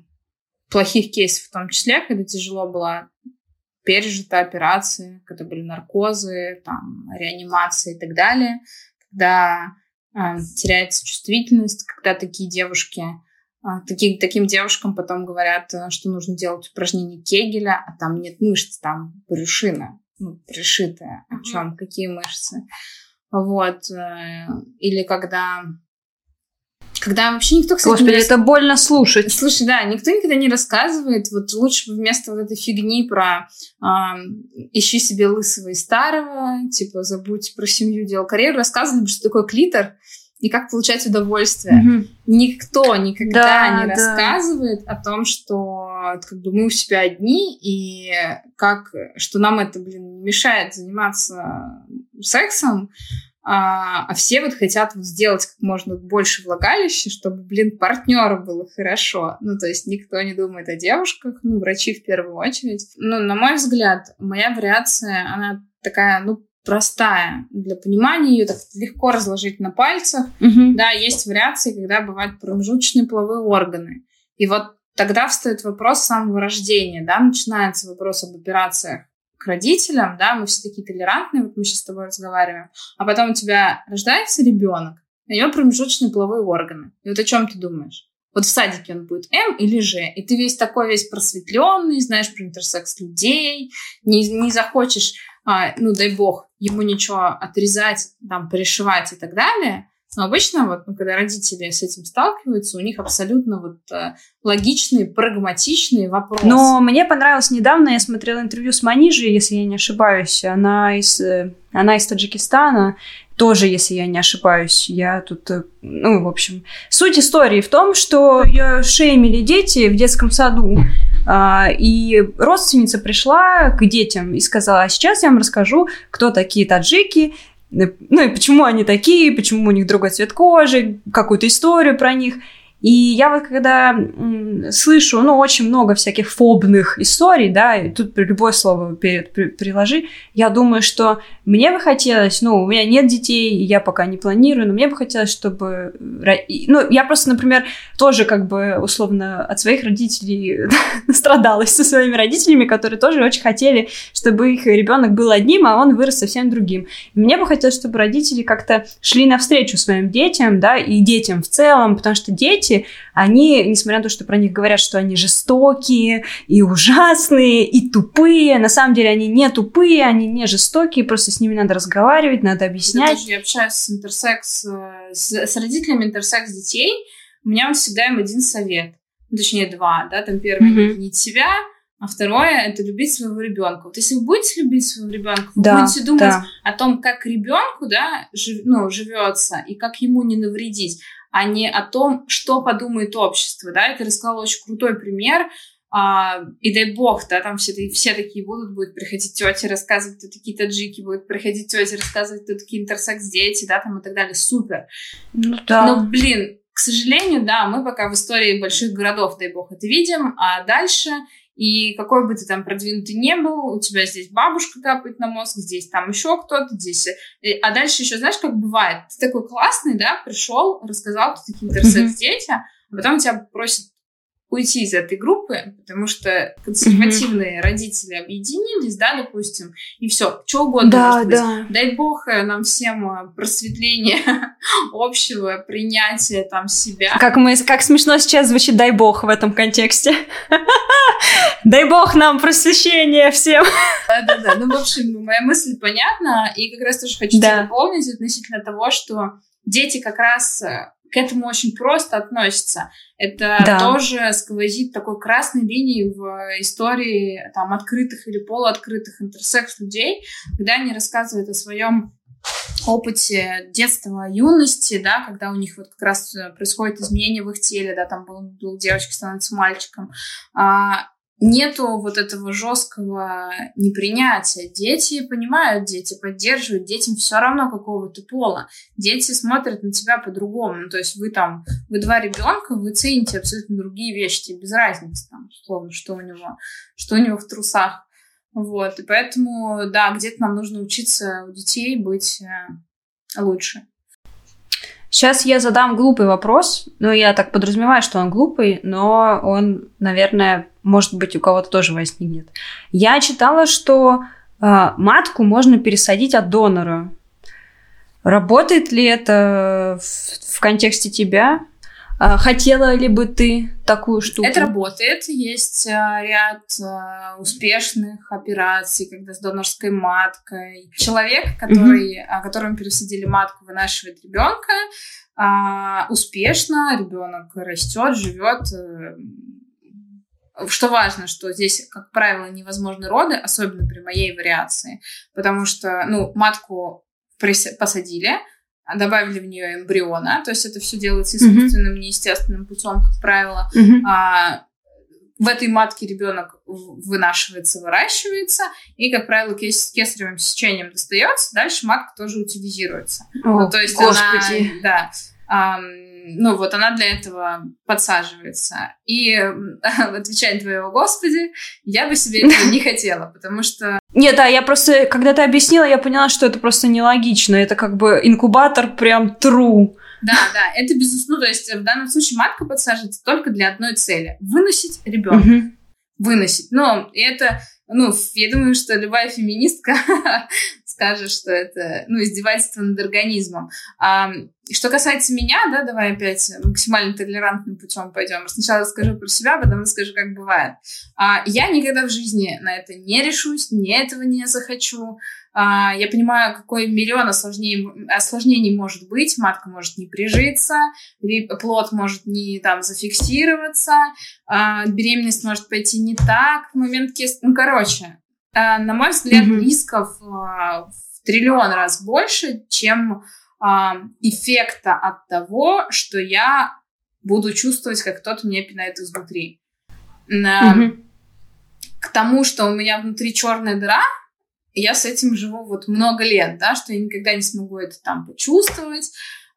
C: плохих кейсов в том числе, когда тяжело была пережита операция, когда были наркозы, там, реанимация и так далее, когда а, теряется чувствительность, когда такие девушки, а, такие, таким девушкам потом говорят, э, что нужно делать упражнение Кегеля, а там нет мышц, там брюшина, ну, пришитая. О чем? Какие мышцы? Вот. Э, или когда когда вообще никто, кстати,
A: Господи, не... это больно слушать.
C: Слушай, да, никто никогда не рассказывает. Вот лучше вместо вот этой фигни про э, ищи себе лысого и старого, типа забудь про семью, делал карьеру, рассказывали, что такое клитор и как получать удовольствие. Mm-hmm. Никто никогда да, не да. рассказывает о том, что как бы мы у себя одни, и как, что нам это, блин, мешает заниматься сексом, а, а все вот хотят вот сделать как можно больше влагалища, чтобы, блин, партнеру было хорошо. Ну, то есть никто не думает о девушках, ну, врачи в первую очередь. Ну, на мой взгляд, моя вариация, она такая, ну, простая для понимания, ее так легко разложить на пальцах.
A: Угу.
C: Да, есть вариации, когда бывают промежуточные половые органы. И вот тогда встает вопрос самого рождения, да, начинается вопрос об операциях к родителям, да, мы все такие толерантные, вот мы сейчас с тобой разговариваем, а потом у тебя рождается ребенок, у него промежуточные половые органы. И вот о чем ты думаешь? Вот в садике он будет М или Ж, и ты весь такой весь просветленный, знаешь про интерсекс людей, не, не захочешь, а, ну дай бог, ему ничего отрезать, там, пришивать и так далее, но обычно, вот, ну, когда родители с этим сталкиваются, у них абсолютно вот э, логичный, прагматичный вопрос.
A: Но мне понравилось недавно, я смотрела интервью с Манижей, если я не ошибаюсь. Она из, э, она из Таджикистана, тоже, если я не ошибаюсь. Я тут, э, ну, в общем. Суть истории в том, что ее шеймили дети в детском саду. А, и родственница пришла к детям и сказала, а сейчас я вам расскажу, кто такие таджики, ну и почему они такие, почему у них другой цвет кожи, какую-то историю про них. И я вот когда слышу, ну, очень много всяких фобных историй, да, и тут любое слово перед при, приложи, я думаю, что мне бы хотелось, ну, у меня нет детей, я пока не планирую, но мне бы хотелось, чтобы... Ну, я просто, например, тоже как бы условно от своих родителей страдалась со своими родителями, которые тоже очень хотели, чтобы их ребенок был одним, а он вырос совсем другим. И мне бы хотелось, чтобы родители как-то шли навстречу своим детям, да, и детям в целом, потому что дети дети, они, несмотря на то, что про них говорят, что они жестокие и ужасные, и тупые, на самом деле они не тупые, они не жестокие, просто с ними надо разговаривать, надо объяснять. Я
C: тоже я общаюсь с интерсекс, э, с, с родителями интерсекс детей, у меня всегда им один совет, ну, точнее два, да, там первый mm-hmm. не себя, а второе это любить своего ребенка. Вот если вы будете любить своего ребенка, вы да, будете думать да. о том, как ребенку, да, жив, ну, живется и как ему не навредить а не о том, что подумает общество, да, ты рассказала очень крутой пример, а, и дай бог, да, там все, все такие будут, будет приходить тети рассказывать, кто такие таджики, будет приходить тети рассказывать, кто такие интерсекс-дети, да, там и так далее, супер.
A: Ну, да.
C: Но, блин, к сожалению, да, мы пока в истории больших городов, дай бог, это видим, а дальше и какой бы ты там продвинутый не был, у тебя здесь бабушка капает на мозг, здесь там еще кто-то, здесь... Э, а дальше еще, знаешь, как бывает, ты такой классный, да, пришел, рассказал, кто такие интерсекс-дети, а потом тебя просят уйти из этой группы, потому что консервативные mm-hmm. родители объединились, да, допустим, и все, что угодно
A: да,
C: может быть.
A: Да.
C: Дай бог э, нам всем э, просветления общего, принятия там себя.
A: Как, мы, как смешно сейчас звучит «дай бог» в этом контексте. Дай бог нам просвещения всем.
C: Да-да-да, ну, в общем, моя мысль понятна, и как раз тоже хочу да. дополнить относительно того, что дети как раз э, к этому очень просто относятся. Это да. тоже сквозит такой красной линией в истории там открытых или полуоткрытых интерсекс людей, когда они рассказывают о своем опыте детства, юности, да, когда у них вот как раз происходит изменение в их теле, да, там был, был девочка становится мальчиком, а, нету вот этого жесткого непринятия. Дети понимают, дети поддерживают, детям все равно какого то пола. Дети смотрят на тебя по-другому. Ну, то есть вы там, вы два ребенка, вы цените абсолютно другие вещи, тебе без разницы, там, условно, что у него, что у него в трусах. Вот, и поэтому, да, где-то нам нужно учиться у детей быть э, лучше.
A: Сейчас я задам глупый вопрос, ну, я так подразумеваю, что он глупый, но он, наверное, может быть, у кого-то тоже возникнет. Я читала, что э, матку можно пересадить от донора. Работает ли это в, в контексте тебя? Э, хотела ли бы ты такую штуку?
C: Это работает. Есть э, ряд э, успешных операций, когда с донорской маткой. Человек, который, mm-hmm. которому пересадили матку, вынашивает ребенка, а, успешно ребенок растет, живет что важно, что здесь, как правило, невозможны роды, особенно при моей вариации, потому что, ну, матку посадили, добавили в нее эмбриона, то есть это все делается искусственным, mm-hmm. неестественным путем, как правило. Mm-hmm. А, в этой матке ребенок вынашивается, выращивается, и, как правило, кес- кесаревым сечением достается, дальше матка тоже утилизируется.
A: О, ну, то есть господи.
C: она, да, ну вот она для этого подсаживается. И отвечая на твоего Господи, я бы себе этого не хотела, потому что...
A: Нет, да, я просто, когда ты объяснила, я поняла, что это просто нелогично. Это как бы инкубатор прям true.
C: Да, да, это безусловно. Ну, то есть в данном случае матка подсаживается только для одной цели – выносить ребенка. Угу. Выносить. Но это, ну, я думаю, что любая феминистка скажет, что это, ну, издевательство над организмом. А, что касается меня, да, давай опять максимально толерантным путем пойдем. Сначала скажу про себя, потом расскажу, как бывает. А, я никогда в жизни на это не решусь, не этого не захочу. А, я понимаю, какой миллион осложнений, осложнений может быть. Матка может не прижиться, плод может не там зафиксироваться, а, беременность может пойти не так в момент кест... Ну, короче, на мой взгляд, mm-hmm. рисков э, в триллион раз больше, чем э, эффекта от того, что я буду чувствовать, как кто-то мне пинает изнутри. Mm-hmm. К тому, что у меня внутри черная дыра, я с этим живу вот много лет, да, что я никогда не смогу это там почувствовать,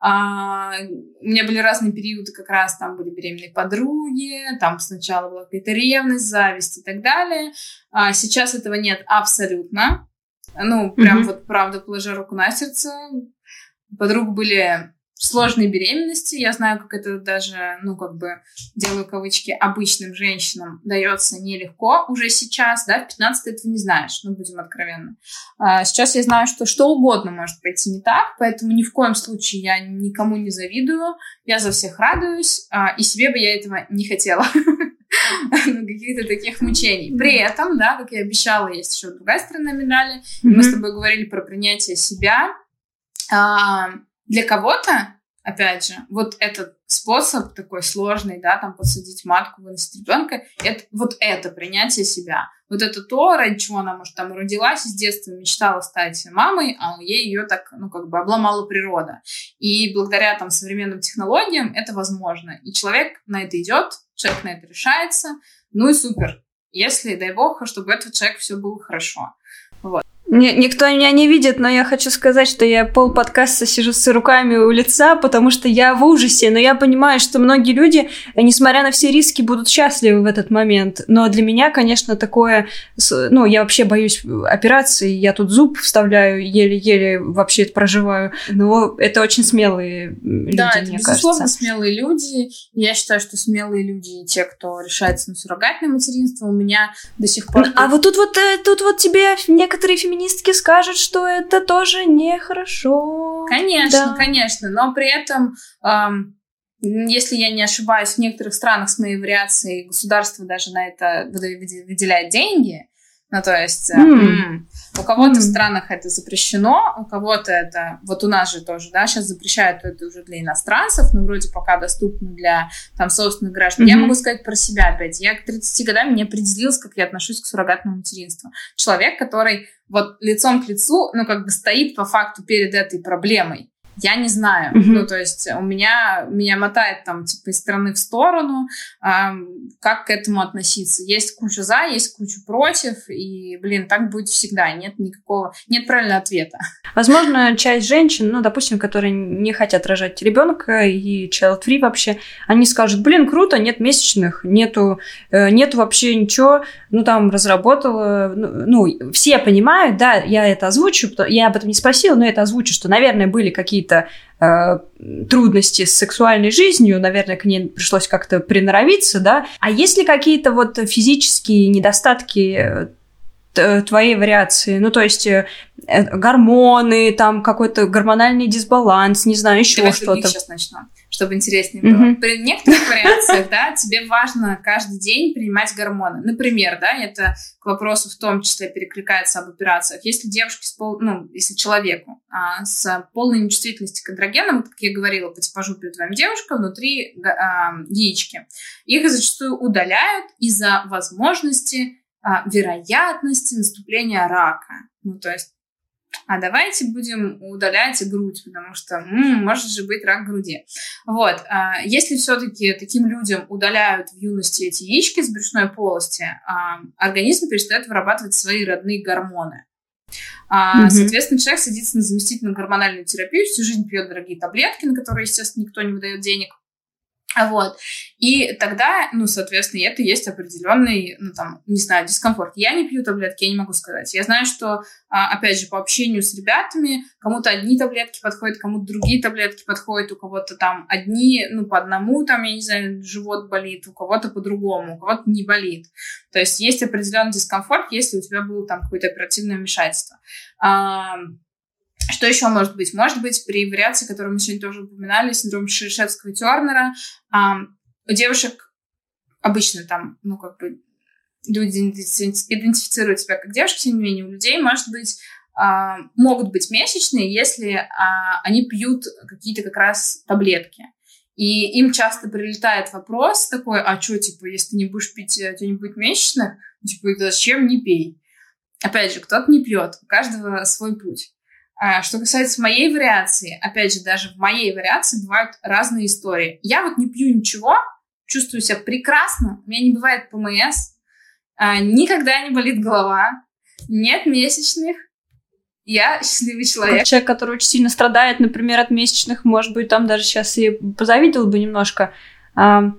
C: а, у меня были разные периоды, как раз там были беременные подруги, там сначала была какая-то ревность, зависть и так далее. А сейчас этого нет абсолютно. Ну, прям mm-hmm. вот правда, положа руку на сердце. Подруг были сложной беременности. Я знаю, как это даже, ну, как бы, делаю кавычки, обычным женщинам дается нелегко уже сейчас, да, в 15 ты этого не знаешь, ну, будем откровенны. А сейчас я знаю, что что угодно может пойти не так, поэтому ни в коем случае я никому не завидую, я за всех радуюсь, а, и себе бы я этого не хотела. Каких-то таких мучений. При этом, да, как я обещала, есть еще другая сторона медали. Мы с тобой говорили про принятие себя. А, для кого-то, опять же, вот этот способ такой сложный, да, там посадить матку, выносить ребенка, это вот это принятие себя. Вот это то, ради чего она, может, там родилась, с детства мечтала стать мамой, а ей ее так, ну, как бы обломала природа. И благодаря там современным технологиям это возможно. И человек на это идет, человек на это решается, ну и супер. Если, дай бог, чтобы этот человек все было хорошо. Вот.
A: Никто меня не видит, но я хочу сказать, что я пол подкаста сижу с руками у лица, потому что я в ужасе, но я понимаю, что многие люди, несмотря на все риски, будут счастливы в этот момент. Но для меня, конечно, такое... Ну, я вообще боюсь операции, я тут зуб вставляю, еле-еле вообще это проживаю. Но это очень смелые люди,
C: да, это,
A: мне
C: безусловно,
A: кажется.
C: смелые люди. Я считаю, что смелые люди и те, кто решается на суррогатное материнство, у меня до сих пор...
A: А вот тут вот, э, тут вот тебе некоторые феминисты феминистки скажут, что это тоже нехорошо.
C: Конечно, да. конечно, но при этом, эм, если я не ошибаюсь, в некоторых странах с моей вариацией государство даже на это выделяет деньги, ну, то есть mm. У кого-то mm. в странах это запрещено, у кого-то это, вот у нас же тоже, да, сейчас запрещают это уже для иностранцев, но вроде пока доступно для там собственных граждан. Mm-hmm. Я могу сказать про себя опять. Я к 30 годам не определилась, как я отношусь к суррогатному материнству. Человек, который вот лицом к лицу, ну, как бы стоит по факту перед этой проблемой. Я не знаю. Mm-hmm. Ну, то есть у меня, меня мотает там, типа, из стороны в сторону. А, как к этому относиться? Есть куча за, есть куча против. И, блин, так будет всегда. Нет никакого, нет правильного ответа.
A: Возможно, часть женщин, ну, допустим, которые не хотят рожать ребенка и child-free вообще, они скажут, блин, круто, нет месячных, нету, э, нету вообще ничего, ну, там, разработала, ну, ну, все понимают, да, я это озвучу, я об этом не спросила, но это озвучу, что, наверное, были какие-то э, трудности с сексуальной жизнью, наверное, к ней пришлось как-то приноровиться, да. А есть ли какие-то вот физические недостатки э, твоей вариации? Ну, то есть э, гормоны, там какой-то гормональный дисбаланс, не знаю, еще что-то.
C: сейчас начну чтобы интереснее было. Mm-hmm. При некоторых вариациях, да, тебе важно каждый день принимать гормоны. Например, да, это к вопросу в том числе перекликается об операциях. Если девушке с пол, ну, если человеку а, с полной нечувствительностью к андрогенам, как я говорила, по типажу перед вами девушка, внутри а, яички, их зачастую удаляют из-за возможности а, вероятности наступления рака. Ну, то есть а давайте будем удалять грудь, потому что м-м, может же быть рак груди. Вот. А если все-таки таким людям удаляют в юности эти яички с брюшной полости, а, организм перестает вырабатывать свои родные гормоны. А, mm Соответственно, человек садится на заместительную гормональную терапию, всю жизнь пьет дорогие таблетки, на которые, естественно, никто не выдает денег. Вот. И тогда, ну, соответственно, это есть определенный, ну, там, не знаю, дискомфорт. Я не пью таблетки, я не могу сказать. Я знаю, что, а, опять же, по общению с ребятами, кому-то одни таблетки подходят, кому-то другие таблетки подходят, у кого-то там одни, ну, по одному, там, я не знаю, живот болит, у кого-то по-другому, у кого-то не болит. То есть есть определенный дискомфорт, если у тебя было там какое-то оперативное вмешательство. Что еще может быть? Может быть, при вариации, которую мы сегодня тоже упоминали, синдром Шишевского Тернера, у девушек обычно там, ну, как бы, люди идентифицируют себя как девушки, тем не менее, у людей, может быть, а, могут быть месячные, если а, они пьют какие-то как раз таблетки. И им часто прилетает вопрос такой, а что, типа, если ты не будешь пить, у тебя не будет месячных? Типа, зачем не пей? Опять же, кто-то не пьет, у каждого свой путь. А, что касается моей вариации, опять же, даже в моей вариации бывают разные истории. Я вот не пью ничего, чувствую себя прекрасно, у меня не бывает ПМС, а, никогда не болит голова, нет месячных, я счастливый человек. Как
A: человек, который очень сильно страдает, например, от месячных, может быть, там даже сейчас и позавидел бы немножко. А,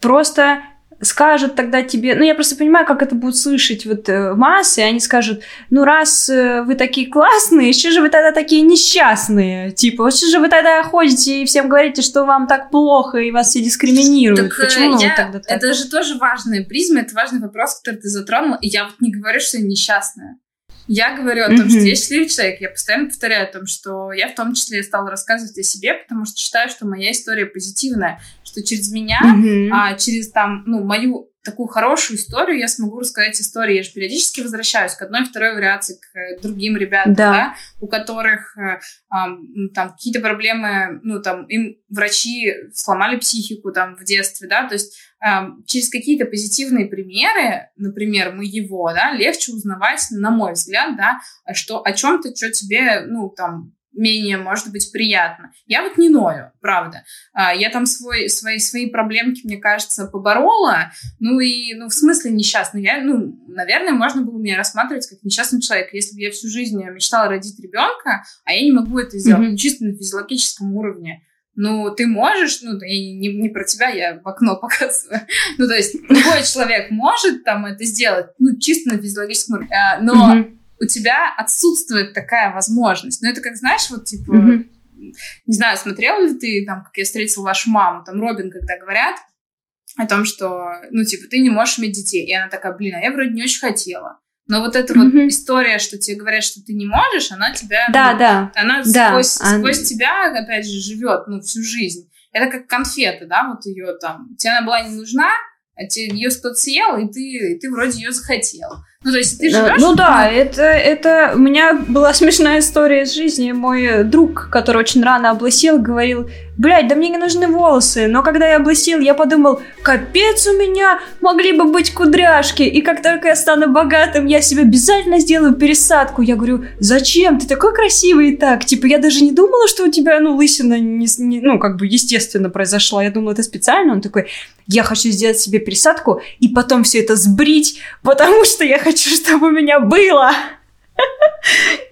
A: просто скажут тогда тебе, ну я просто понимаю, как это будут слышать вот э, массы, они скажут, ну раз э, вы такие классные, что же вы тогда такие несчастные, типа, что же вы тогда ходите и всем говорите, что вам так плохо и вас все дискриминируют, так, почему я, тогда так?
C: Это же тоже важная призма, это важный вопрос, который ты затронул, и я вот не говорю, что я несчастная. Я говорю о том, mm-hmm. что я счастливый человек. Я постоянно повторяю о том, что я в том числе стала рассказывать о себе, потому что считаю, что моя история позитивная, что через меня, mm-hmm. а, через там, ну, мою такую хорошую историю, я смогу рассказать истории. Я же периодически возвращаюсь к одной, второй вариации, к э, другим ребятам, да. Да, у которых э, э, там какие-то проблемы, ну, там, им врачи сломали психику там в детстве, да, то есть э, через какие-то позитивные примеры, например, моего, да, легче узнавать, на мой взгляд, да, что о чем-то, что тебе, ну, там, менее, может быть, приятно. Я вот не ною, правда. А, я там свой, свои, свои проблемки, мне кажется, поборола. Ну и, ну, в смысле несчастный. Я, ну, наверное, можно было меня рассматривать как несчастный человек. Если бы я всю жизнь мечтала родить ребенка, а я не могу это сделать, mm-hmm. чисто на физиологическом уровне. Ну, ты можешь, ну, я не, не про тебя, я в окно показываю. Ну, то есть, любой человек может там это сделать, ну, чисто на физиологическом уровне. А, но mm-hmm у тебя отсутствует такая возможность. Но это как, знаешь, вот типа, mm-hmm. не знаю, смотрел ли ты, там, как я встретил вашу маму, там, Робин, когда говорят о том, что, ну, типа, ты не можешь иметь детей. И она такая, блин, а я вроде не очень хотела. Но вот эта mm-hmm. вот история, что тебе говорят, что ты не можешь, она тебя...
A: Да, ну, да.
C: Она да. Сквозь, а... сквозь тебя, опять же, живет, ну, всю жизнь. Это как конфеты, да, вот ее там... Тебе она была не нужна, а тебе ее кто-то съел, и ты, и ты вроде ее захотел. Ну, то есть ты живешь...
A: Ну да, это, это... У меня была смешная история из жизни. Мой друг, который очень рано облысел, говорил, блядь, да мне не нужны волосы. Но когда я облысел, я подумал, капец у меня, могли бы быть кудряшки. И как только я стану богатым, я себе обязательно сделаю пересадку. Я говорю, зачем? Ты такой красивый и так. Типа, я даже не думала, что у тебя, ну, лысина, не, не, ну, как бы естественно произошла. Я думала, это специально. Он такой, я хочу сделать себе пересадку и потом все это сбрить, потому что я хочу, чтобы у меня было.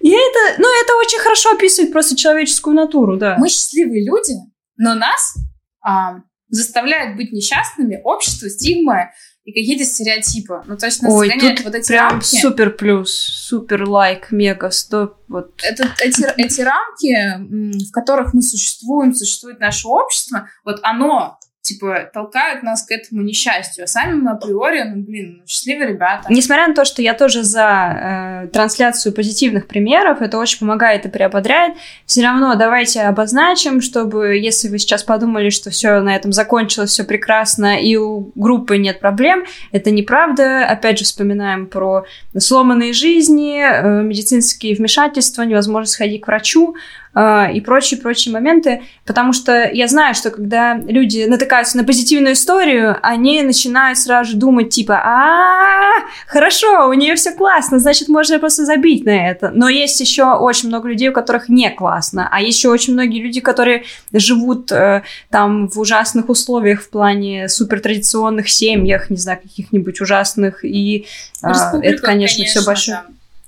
A: И это, ну, это очень хорошо описывает просто человеческую натуру, да.
C: Мы счастливые люди, но нас а, заставляют быть несчастными общество, стигма и какие-то стереотипы. Ну, то есть нас
A: Ой, тут
C: вот эти
A: прям
C: рамки.
A: супер плюс, супер лайк, мега, стоп, вот.
C: Это, эти, эти рамки, в которых мы существуем, существует наше общество, вот оно типа, толкают нас к этому несчастью. А сами мы априори, ну, блин, ну, счастливые ребята.
A: Несмотря на то, что я тоже за э, трансляцию позитивных примеров, это очень помогает и приободряет, все равно давайте обозначим, чтобы, если вы сейчас подумали, что все на этом закончилось, все прекрасно, и у группы нет проблем, это неправда. Опять же, вспоминаем про сломанные жизни, э, медицинские вмешательства, невозможность сходить к врачу, и прочие-прочие моменты, потому что я знаю, что когда люди натыкаются на позитивную историю, они начинают сразу же думать, типа, а хорошо, у нее все классно, значит, можно просто забить на это. Но есть еще очень много людей, у которых не классно, а еще очень многие люди, которые живут э, там в ужасных условиях в плане супертрадиционных семьях, не знаю, каких-нибудь ужасных, и э, это, конечно, все большое.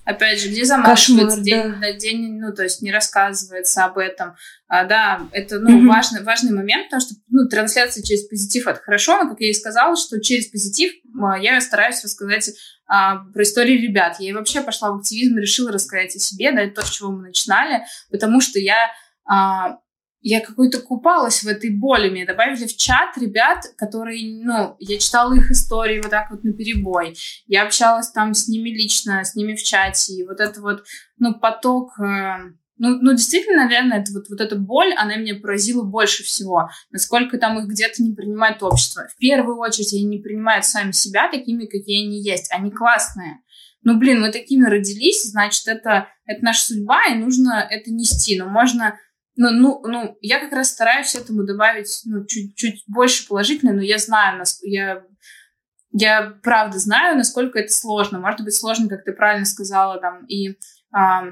C: Опять же, где замалчивается
A: Кошмар,
C: день
A: да.
C: на день, ну, то есть не рассказывается об этом. А, да, это, ну,
A: Мгм.
C: важный, важный момент, потому что, ну, трансляция через позитив — это хорошо, но, как я и сказала, что через позитив а, я стараюсь рассказать а, про истории ребят. Я вообще пошла в активизм решила рассказать о себе, да, это то, с чего мы начинали, потому что я а, я какой-то купалась в этой боли. Мне добавили в чат ребят, которые, ну, я читала их истории вот так вот на перебой. Я общалась там с ними лично, с ними в чате. И вот это вот, ну, поток... э, ну, ну, действительно, наверное, это вот, вот эта боль, она меня поразила больше всего. Насколько там их где-то не принимает общество. В первую очередь, они не принимают сами себя такими, какие они есть. Они классные. Ну, блин, мы такими родились, значит, это, это наша судьба, и нужно это нести. Но можно ну, ну, ну, я как раз стараюсь этому добавить ну, чуть-чуть больше положительно, но я знаю, нас, я, я правда знаю, насколько это сложно. Может быть, сложно, как ты правильно сказала, там, и а,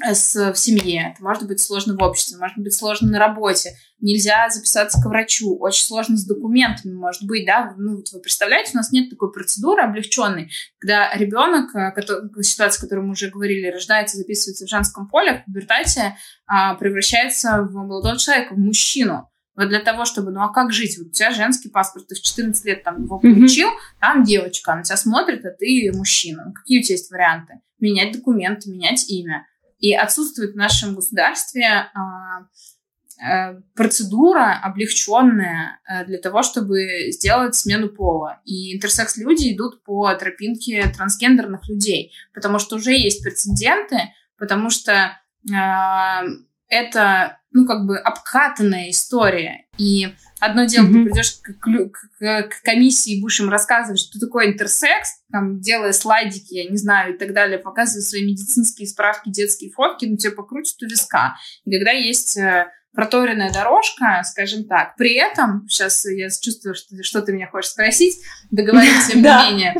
C: с, в семье, это может быть сложно в обществе, может быть сложно на работе, нельзя записаться к врачу, очень сложно с документами, может быть, да, ну, вот вы представляете, у нас нет такой процедуры облегченной, когда ребенок, который, ситуация, о которой мы уже говорили, рождается, записывается в женском поле, в пубертате а, превращается в молодого человека, в мужчину. Вот для того, чтобы, ну а как жить? Вот у тебя женский паспорт, ты в 14 лет там его получил, mm-hmm. там девочка, она тебя смотрит, а ты мужчина. Ну, какие у тебя есть варианты? Менять документы, менять имя. И отсутствует в нашем государстве а, а, процедура облегченная а, для того, чтобы сделать смену пола. И интерсекс-люди идут по тропинке трансгендерных людей, потому что уже есть прецеденты, потому что а, это, ну, как бы обкатанная история. И одно дело, mm-hmm. ты придешь к, к, к комиссии и будешь им рассказывать, что такое интерсекс, там, делая слайдики, я не знаю, и так далее, показывая свои медицинские справки, детские фотки, ну, тебе покрутят у виска. И когда есть э, проторенная дорожка, скажем так, при этом, сейчас я чувствую, что, что ты меня хочешь спросить, договорить, тем не менее,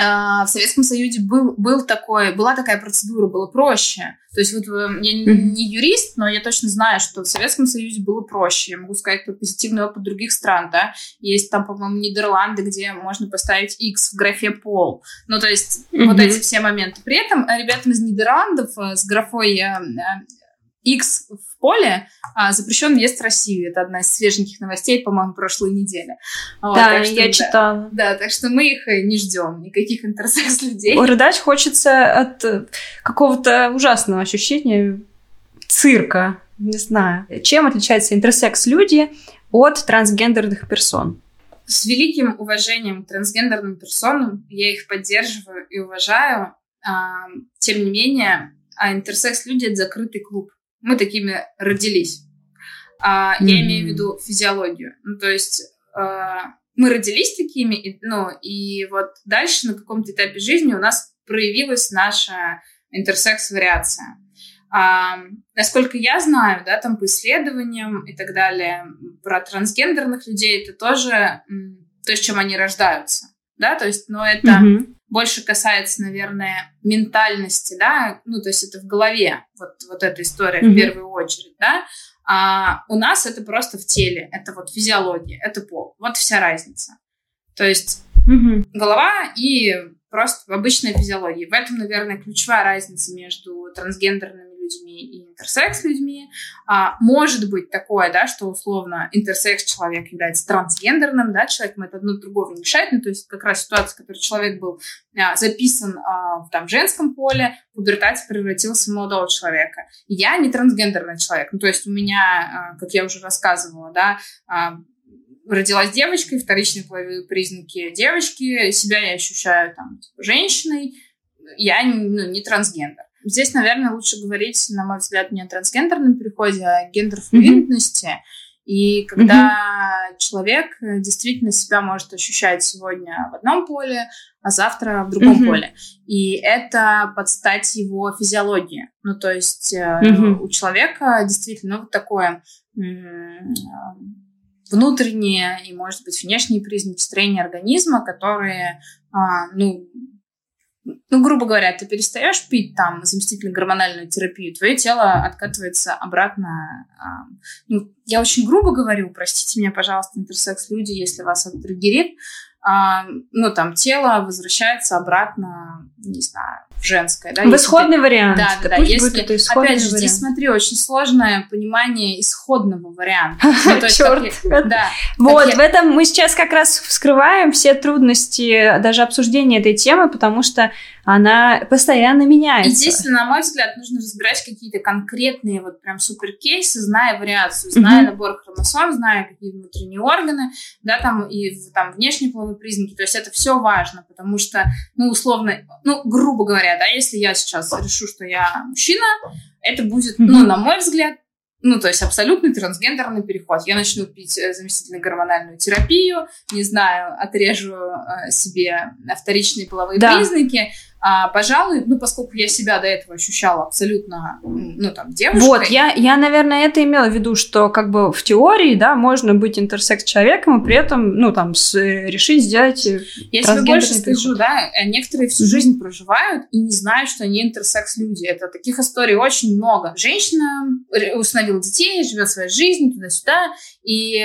C: в Советском Союзе был, был такой, была такая процедура, было проще. То есть вот я не юрист, но я точно знаю, что в Советском Союзе было проще. Я могу сказать про позитивный опыт других стран, да. Есть там, по-моему, Нидерланды, где можно поставить X в графе пол. Ну, то есть mm-hmm. вот эти все моменты. При этом ребятам из Нидерландов с графой X поле а, запрещен въезд в Россию. Это одна из свеженьких новостей, по-моему, прошлой недели.
A: Вот, да, что, я да, читала.
C: Да, так что мы их не ждем, никаких интерсекс-людей.
A: Рыдать хочется от какого-то ужасного ощущения цирка, не знаю. Чем отличаются интерсекс-люди от трансгендерных персон?
C: С великим уважением к трансгендерным персонам я их поддерживаю и уважаю. Тем не менее, а интерсекс-люди — это закрытый клуб мы такими родились. А, mm-hmm. Я имею в виду физиологию. Ну, то есть, а, мы родились такими, и, ну, и вот дальше на каком-то этапе жизни у нас проявилась наша интерсекс-вариация. А, насколько я знаю, да, там по исследованиям и так далее, про трансгендерных людей это тоже то, с чем они рождаются, да, то есть, но это mm-hmm. Больше касается, наверное, ментальности, да, ну, то есть это в голове, вот, вот эта история mm-hmm. в первую очередь, да, а у нас это просто в теле, это вот физиология, это пол, вот вся разница. То есть mm-hmm. голова и просто обычная физиология. В этом, наверное, ключевая разница между трансгендерными людьми и интерсекс-людьми. А, может быть такое, да, что условно интерсекс-человек является трансгендерным, да, человеком это одно другого не мешает, ну, то есть как раз ситуация, в которой человек был а, записан а, в там женском поле, в пубертате превратился в молодого человека. Я не трансгендерный человек, ну, то есть у меня, а, как я уже рассказывала, да, а, родилась девочкой, вторичные половые признаки девочки, себя я ощущаю там типа, женщиной, я ну, не трансгендер. Здесь, наверное, лучше говорить, на мой взгляд, не о трансгендерном переходе, а о гендерфлюидности. Mm-hmm. И когда mm-hmm. человек действительно себя может ощущать сегодня в одном поле, а завтра в другом mm-hmm. поле. И это под стать его физиологии. Ну, то есть mm-hmm. у человека действительно ну, вот такое внутренние и, может быть, внешние признаки строения организма, которые, а, ну, ну, грубо говоря, ты перестаешь пить там заместительную гормональную терапию, твое тело откатывается обратно. А, ну, я очень грубо говорю, простите меня, пожалуйста, интерсекс-люди, если вас это триггерит, а, ну, там, тело возвращается обратно, не знаю, в женское. Да,
A: в исходный ты... вариант.
C: Да, да, да.
A: Пусть
C: если,
A: будет это исходный
C: опять же,
A: вариант.
C: здесь, смотри, очень сложное понимание исходного варианта. Ну,
A: Черт. Вот, в этом мы сейчас как раз вскрываем все трудности даже обсуждения этой темы, потому что она постоянно меняется.
C: Единственное, на мой взгляд, нужно разбирать какие-то конкретные вот прям супер кейсы, зная вариацию, зная mm-hmm. набор хромосом, зная какие внутренние органы, да, там и там внешние половые признаки. То есть это все важно, потому что, ну, условно, ну, грубо говоря, да, если я сейчас решу, что я мужчина, это будет, mm-hmm. ну, на мой взгляд, ну, то есть абсолютный трансгендерный переход. Я начну пить э, заместительную гормональную терапию, не знаю, отрежу э, себе вторичные половые да. признаки, а, пожалуй, ну, поскольку я себя до этого ощущала абсолютно, ну, там, девушкой.
A: Вот, я, я, наверное, это имела в виду, что, как бы, в теории, да, можно быть интерсекс-человеком и при этом, ну, там, с, решить сделать
C: Я тебе больше скажу, да, э, некоторые всю жизнь проживают и не знают, что они интерсекс-люди. Это таких историй очень много. Женщина установила детей, живет своей жизнью, туда-сюда, и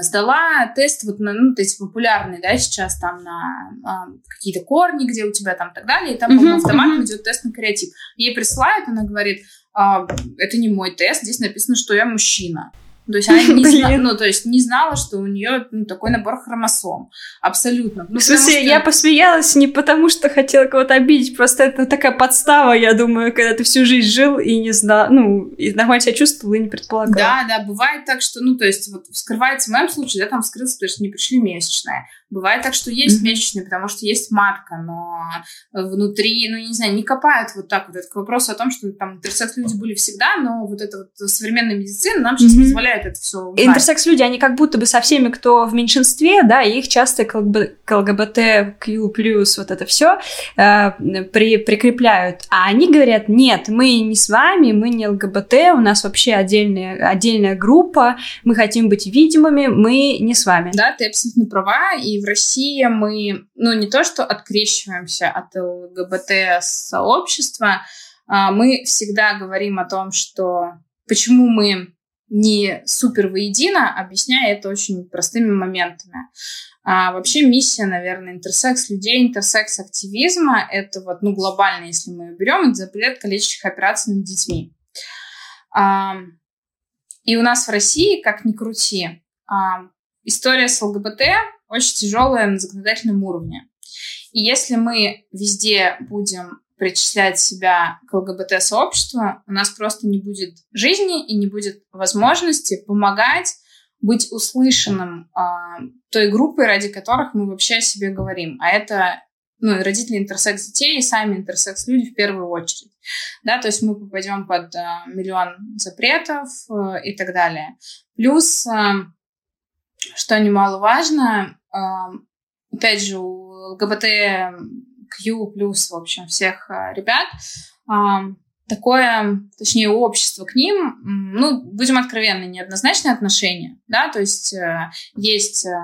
C: сдала тест вот на, ну, эти популярные, да, сейчас там на а, какие-то корни, где у тебя там так далее, и там, по-моему, автоматом идет тест на креатив. Ей присылают, она говорит, а, это не мой тест, здесь написано, что я мужчина. То есть она не, зна... ну, то есть не знала, что у нее ну, такой набор хромосом. Абсолютно.
A: Ну, в смысле, что... я посмеялась не потому, что хотела кого-то обидеть, просто это такая подстава, я думаю, когда ты всю жизнь жил и не знал, ну, и нормально себя чувствовал и не предполагал.
C: Да, да, бывает так, что, ну, то есть вот вскрывается в моем случае, да, там вскрылся, то есть не пришли месячные. Бывает так, что есть mm-hmm. месячные, потому что есть матка, но внутри, ну, не знаю, не копают вот так вот. Это к вопросу о том, что там интерсекс-люди были всегда, но вот эта вот современная медицина нам сейчас mm-hmm. позволяет это все.
A: Интерсекс-люди, они как будто бы со всеми, кто в меньшинстве, да, и их часто к, ЛГБТQ+, вот это все э, при, прикрепляют. А они говорят, нет, мы не с вами, мы не ЛГБТ, у нас вообще отдельная, отдельная группа, мы хотим быть видимыми, мы не с вами.
C: Да, ты абсолютно права, и в России мы, ну, не то, что открещиваемся от ЛГБТ-сообщества, а мы всегда говорим о том, что почему мы не супер воедино, объясняя это очень простыми моментами. А вообще миссия, наверное, интерсекс людей, интерсекс активизма, это вот, ну, глобально, если мы ее берем, это запрет калечащих операций над детьми. А, и у нас в России, как ни крути, а, история с ЛГБТ очень тяжелая на законодательном уровне. И если мы везде будем причислять себя к ЛГБТ-сообществу, у нас просто не будет жизни и не будет возможности помогать быть услышанным э, той группой, ради которых мы вообще о себе говорим. А это ну, родители интерсекс детей и сами интерсекс люди в первую очередь. Да, то есть мы попадем под э, миллион запретов э, и так далее. Плюс э, что немаловажно, опять же, у ЛГБТ Q+, в общем, всех ребят, такое, точнее, общество к ним, ну, будем откровенны, неоднозначное отношение, да, то есть э, есть э,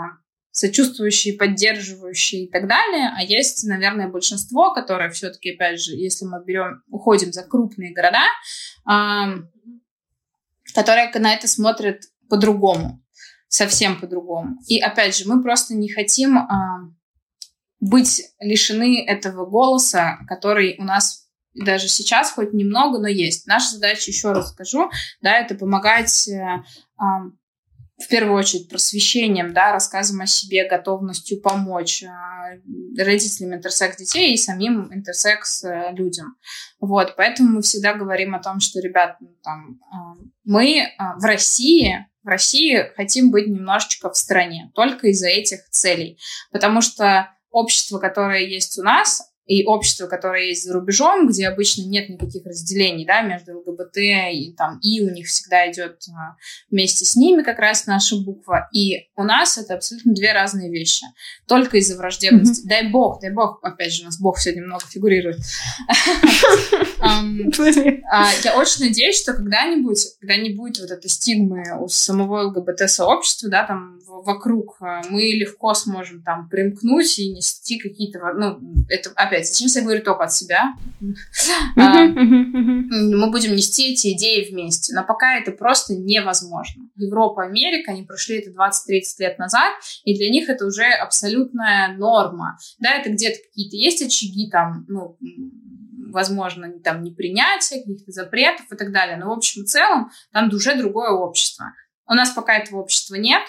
C: сочувствующие, поддерживающие и так далее, а есть, наверное, большинство, которое все-таки, опять же, если мы берем, уходим за крупные города, э, которые на это смотрят по-другому, совсем по-другому. И, опять же, мы просто не хотим э, быть лишены этого голоса, который у нас даже сейчас хоть немного, но есть. Наша задача, еще раз скажу, да, это помогать э, э, в первую очередь просвещением, да, рассказом о себе, готовностью помочь э, родителям интерсекс детей и самим интерсекс э, людям. Вот, поэтому мы всегда говорим о том, что, ребят, ну, там, э, мы э, в России в России хотим быть немножечко в стране, только из-за этих целей. Потому что общество, которое есть у нас, и общество, которое есть за рубежом, где обычно нет никаких разделений да, между ЛГБТ и там И у них всегда идет а, вместе с ними как раз наша буква. И у нас это абсолютно две разные вещи. Только из-за враждебности. Mm-hmm. Дай бог, дай бог, опять же, у нас бог сегодня много фигурирует. А, я очень надеюсь, что когда-нибудь, когда не будет вот этой стигмы у самого ЛГБТ-сообщества, да, там вокруг, а, мы легко сможем там примкнуть и нести какие-то, ну, это опять сейчас я говорю только от себя. А, мы будем нести эти идеи вместе. Но пока это просто невозможно. Европа, Америка, они прошли это 20-30 лет назад, и для них это уже абсолютная норма. Да, это где-то какие-то есть очаги там, ну, возможно, там не принятие каких-то запретов и так далее. Но в общем и целом там уже другое общество. У нас пока этого общества нет,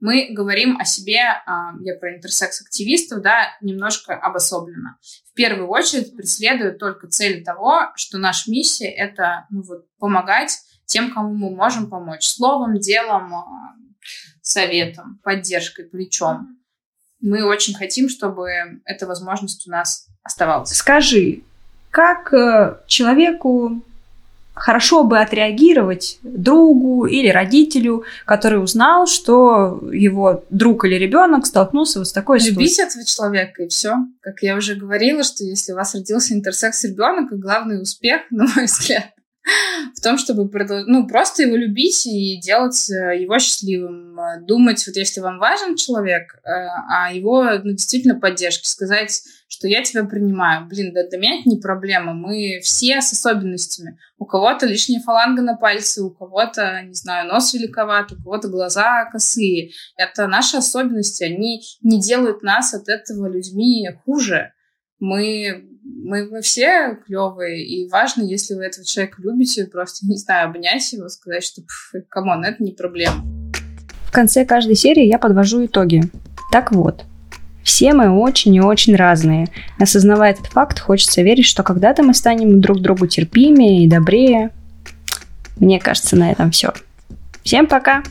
C: мы говорим о себе, а, я про интерсекс-активистов, да, немножко обособленно. В первую очередь преследуют только цель того, что наша миссия — это ну, вот, помогать тем, кому мы можем помочь. Словом, делом, а, советом, поддержкой, плечом. Мы очень хотим, чтобы эта возможность у нас оставалась.
A: Скажи, как э, человеку хорошо бы отреагировать другу или родителю, который узнал, что его друг или ребенок столкнулся вот с такой
C: ситуацией. Любить этого человека, и все. Как я уже говорила, что если у вас родился интерсекс ребенок, главный успех, на мой взгляд, в том, чтобы ну, просто его любить и делать э, его счастливым. Э, думать, вот если вам важен человек, э, а его ну, действительно поддержки, сказать, что я тебя принимаю. Блин, да для меня это не проблема. Мы все с особенностями. У кого-то лишняя фаланга на пальце, у кого-то, не знаю, нос великоват, у кого-то глаза косые. Это наши особенности. Они не делают нас от этого людьми хуже. Мы мы, мы все клевые, и важно, если вы этого человека любите, просто, не знаю, обнять его, сказать, что, come on, это не проблема.
A: В конце каждой серии я подвожу итоги. Так вот, все мы очень и очень разные. Осознавая этот факт, хочется верить, что когда-то мы станем друг другу терпимее и добрее. Мне кажется, на этом все. Всем пока!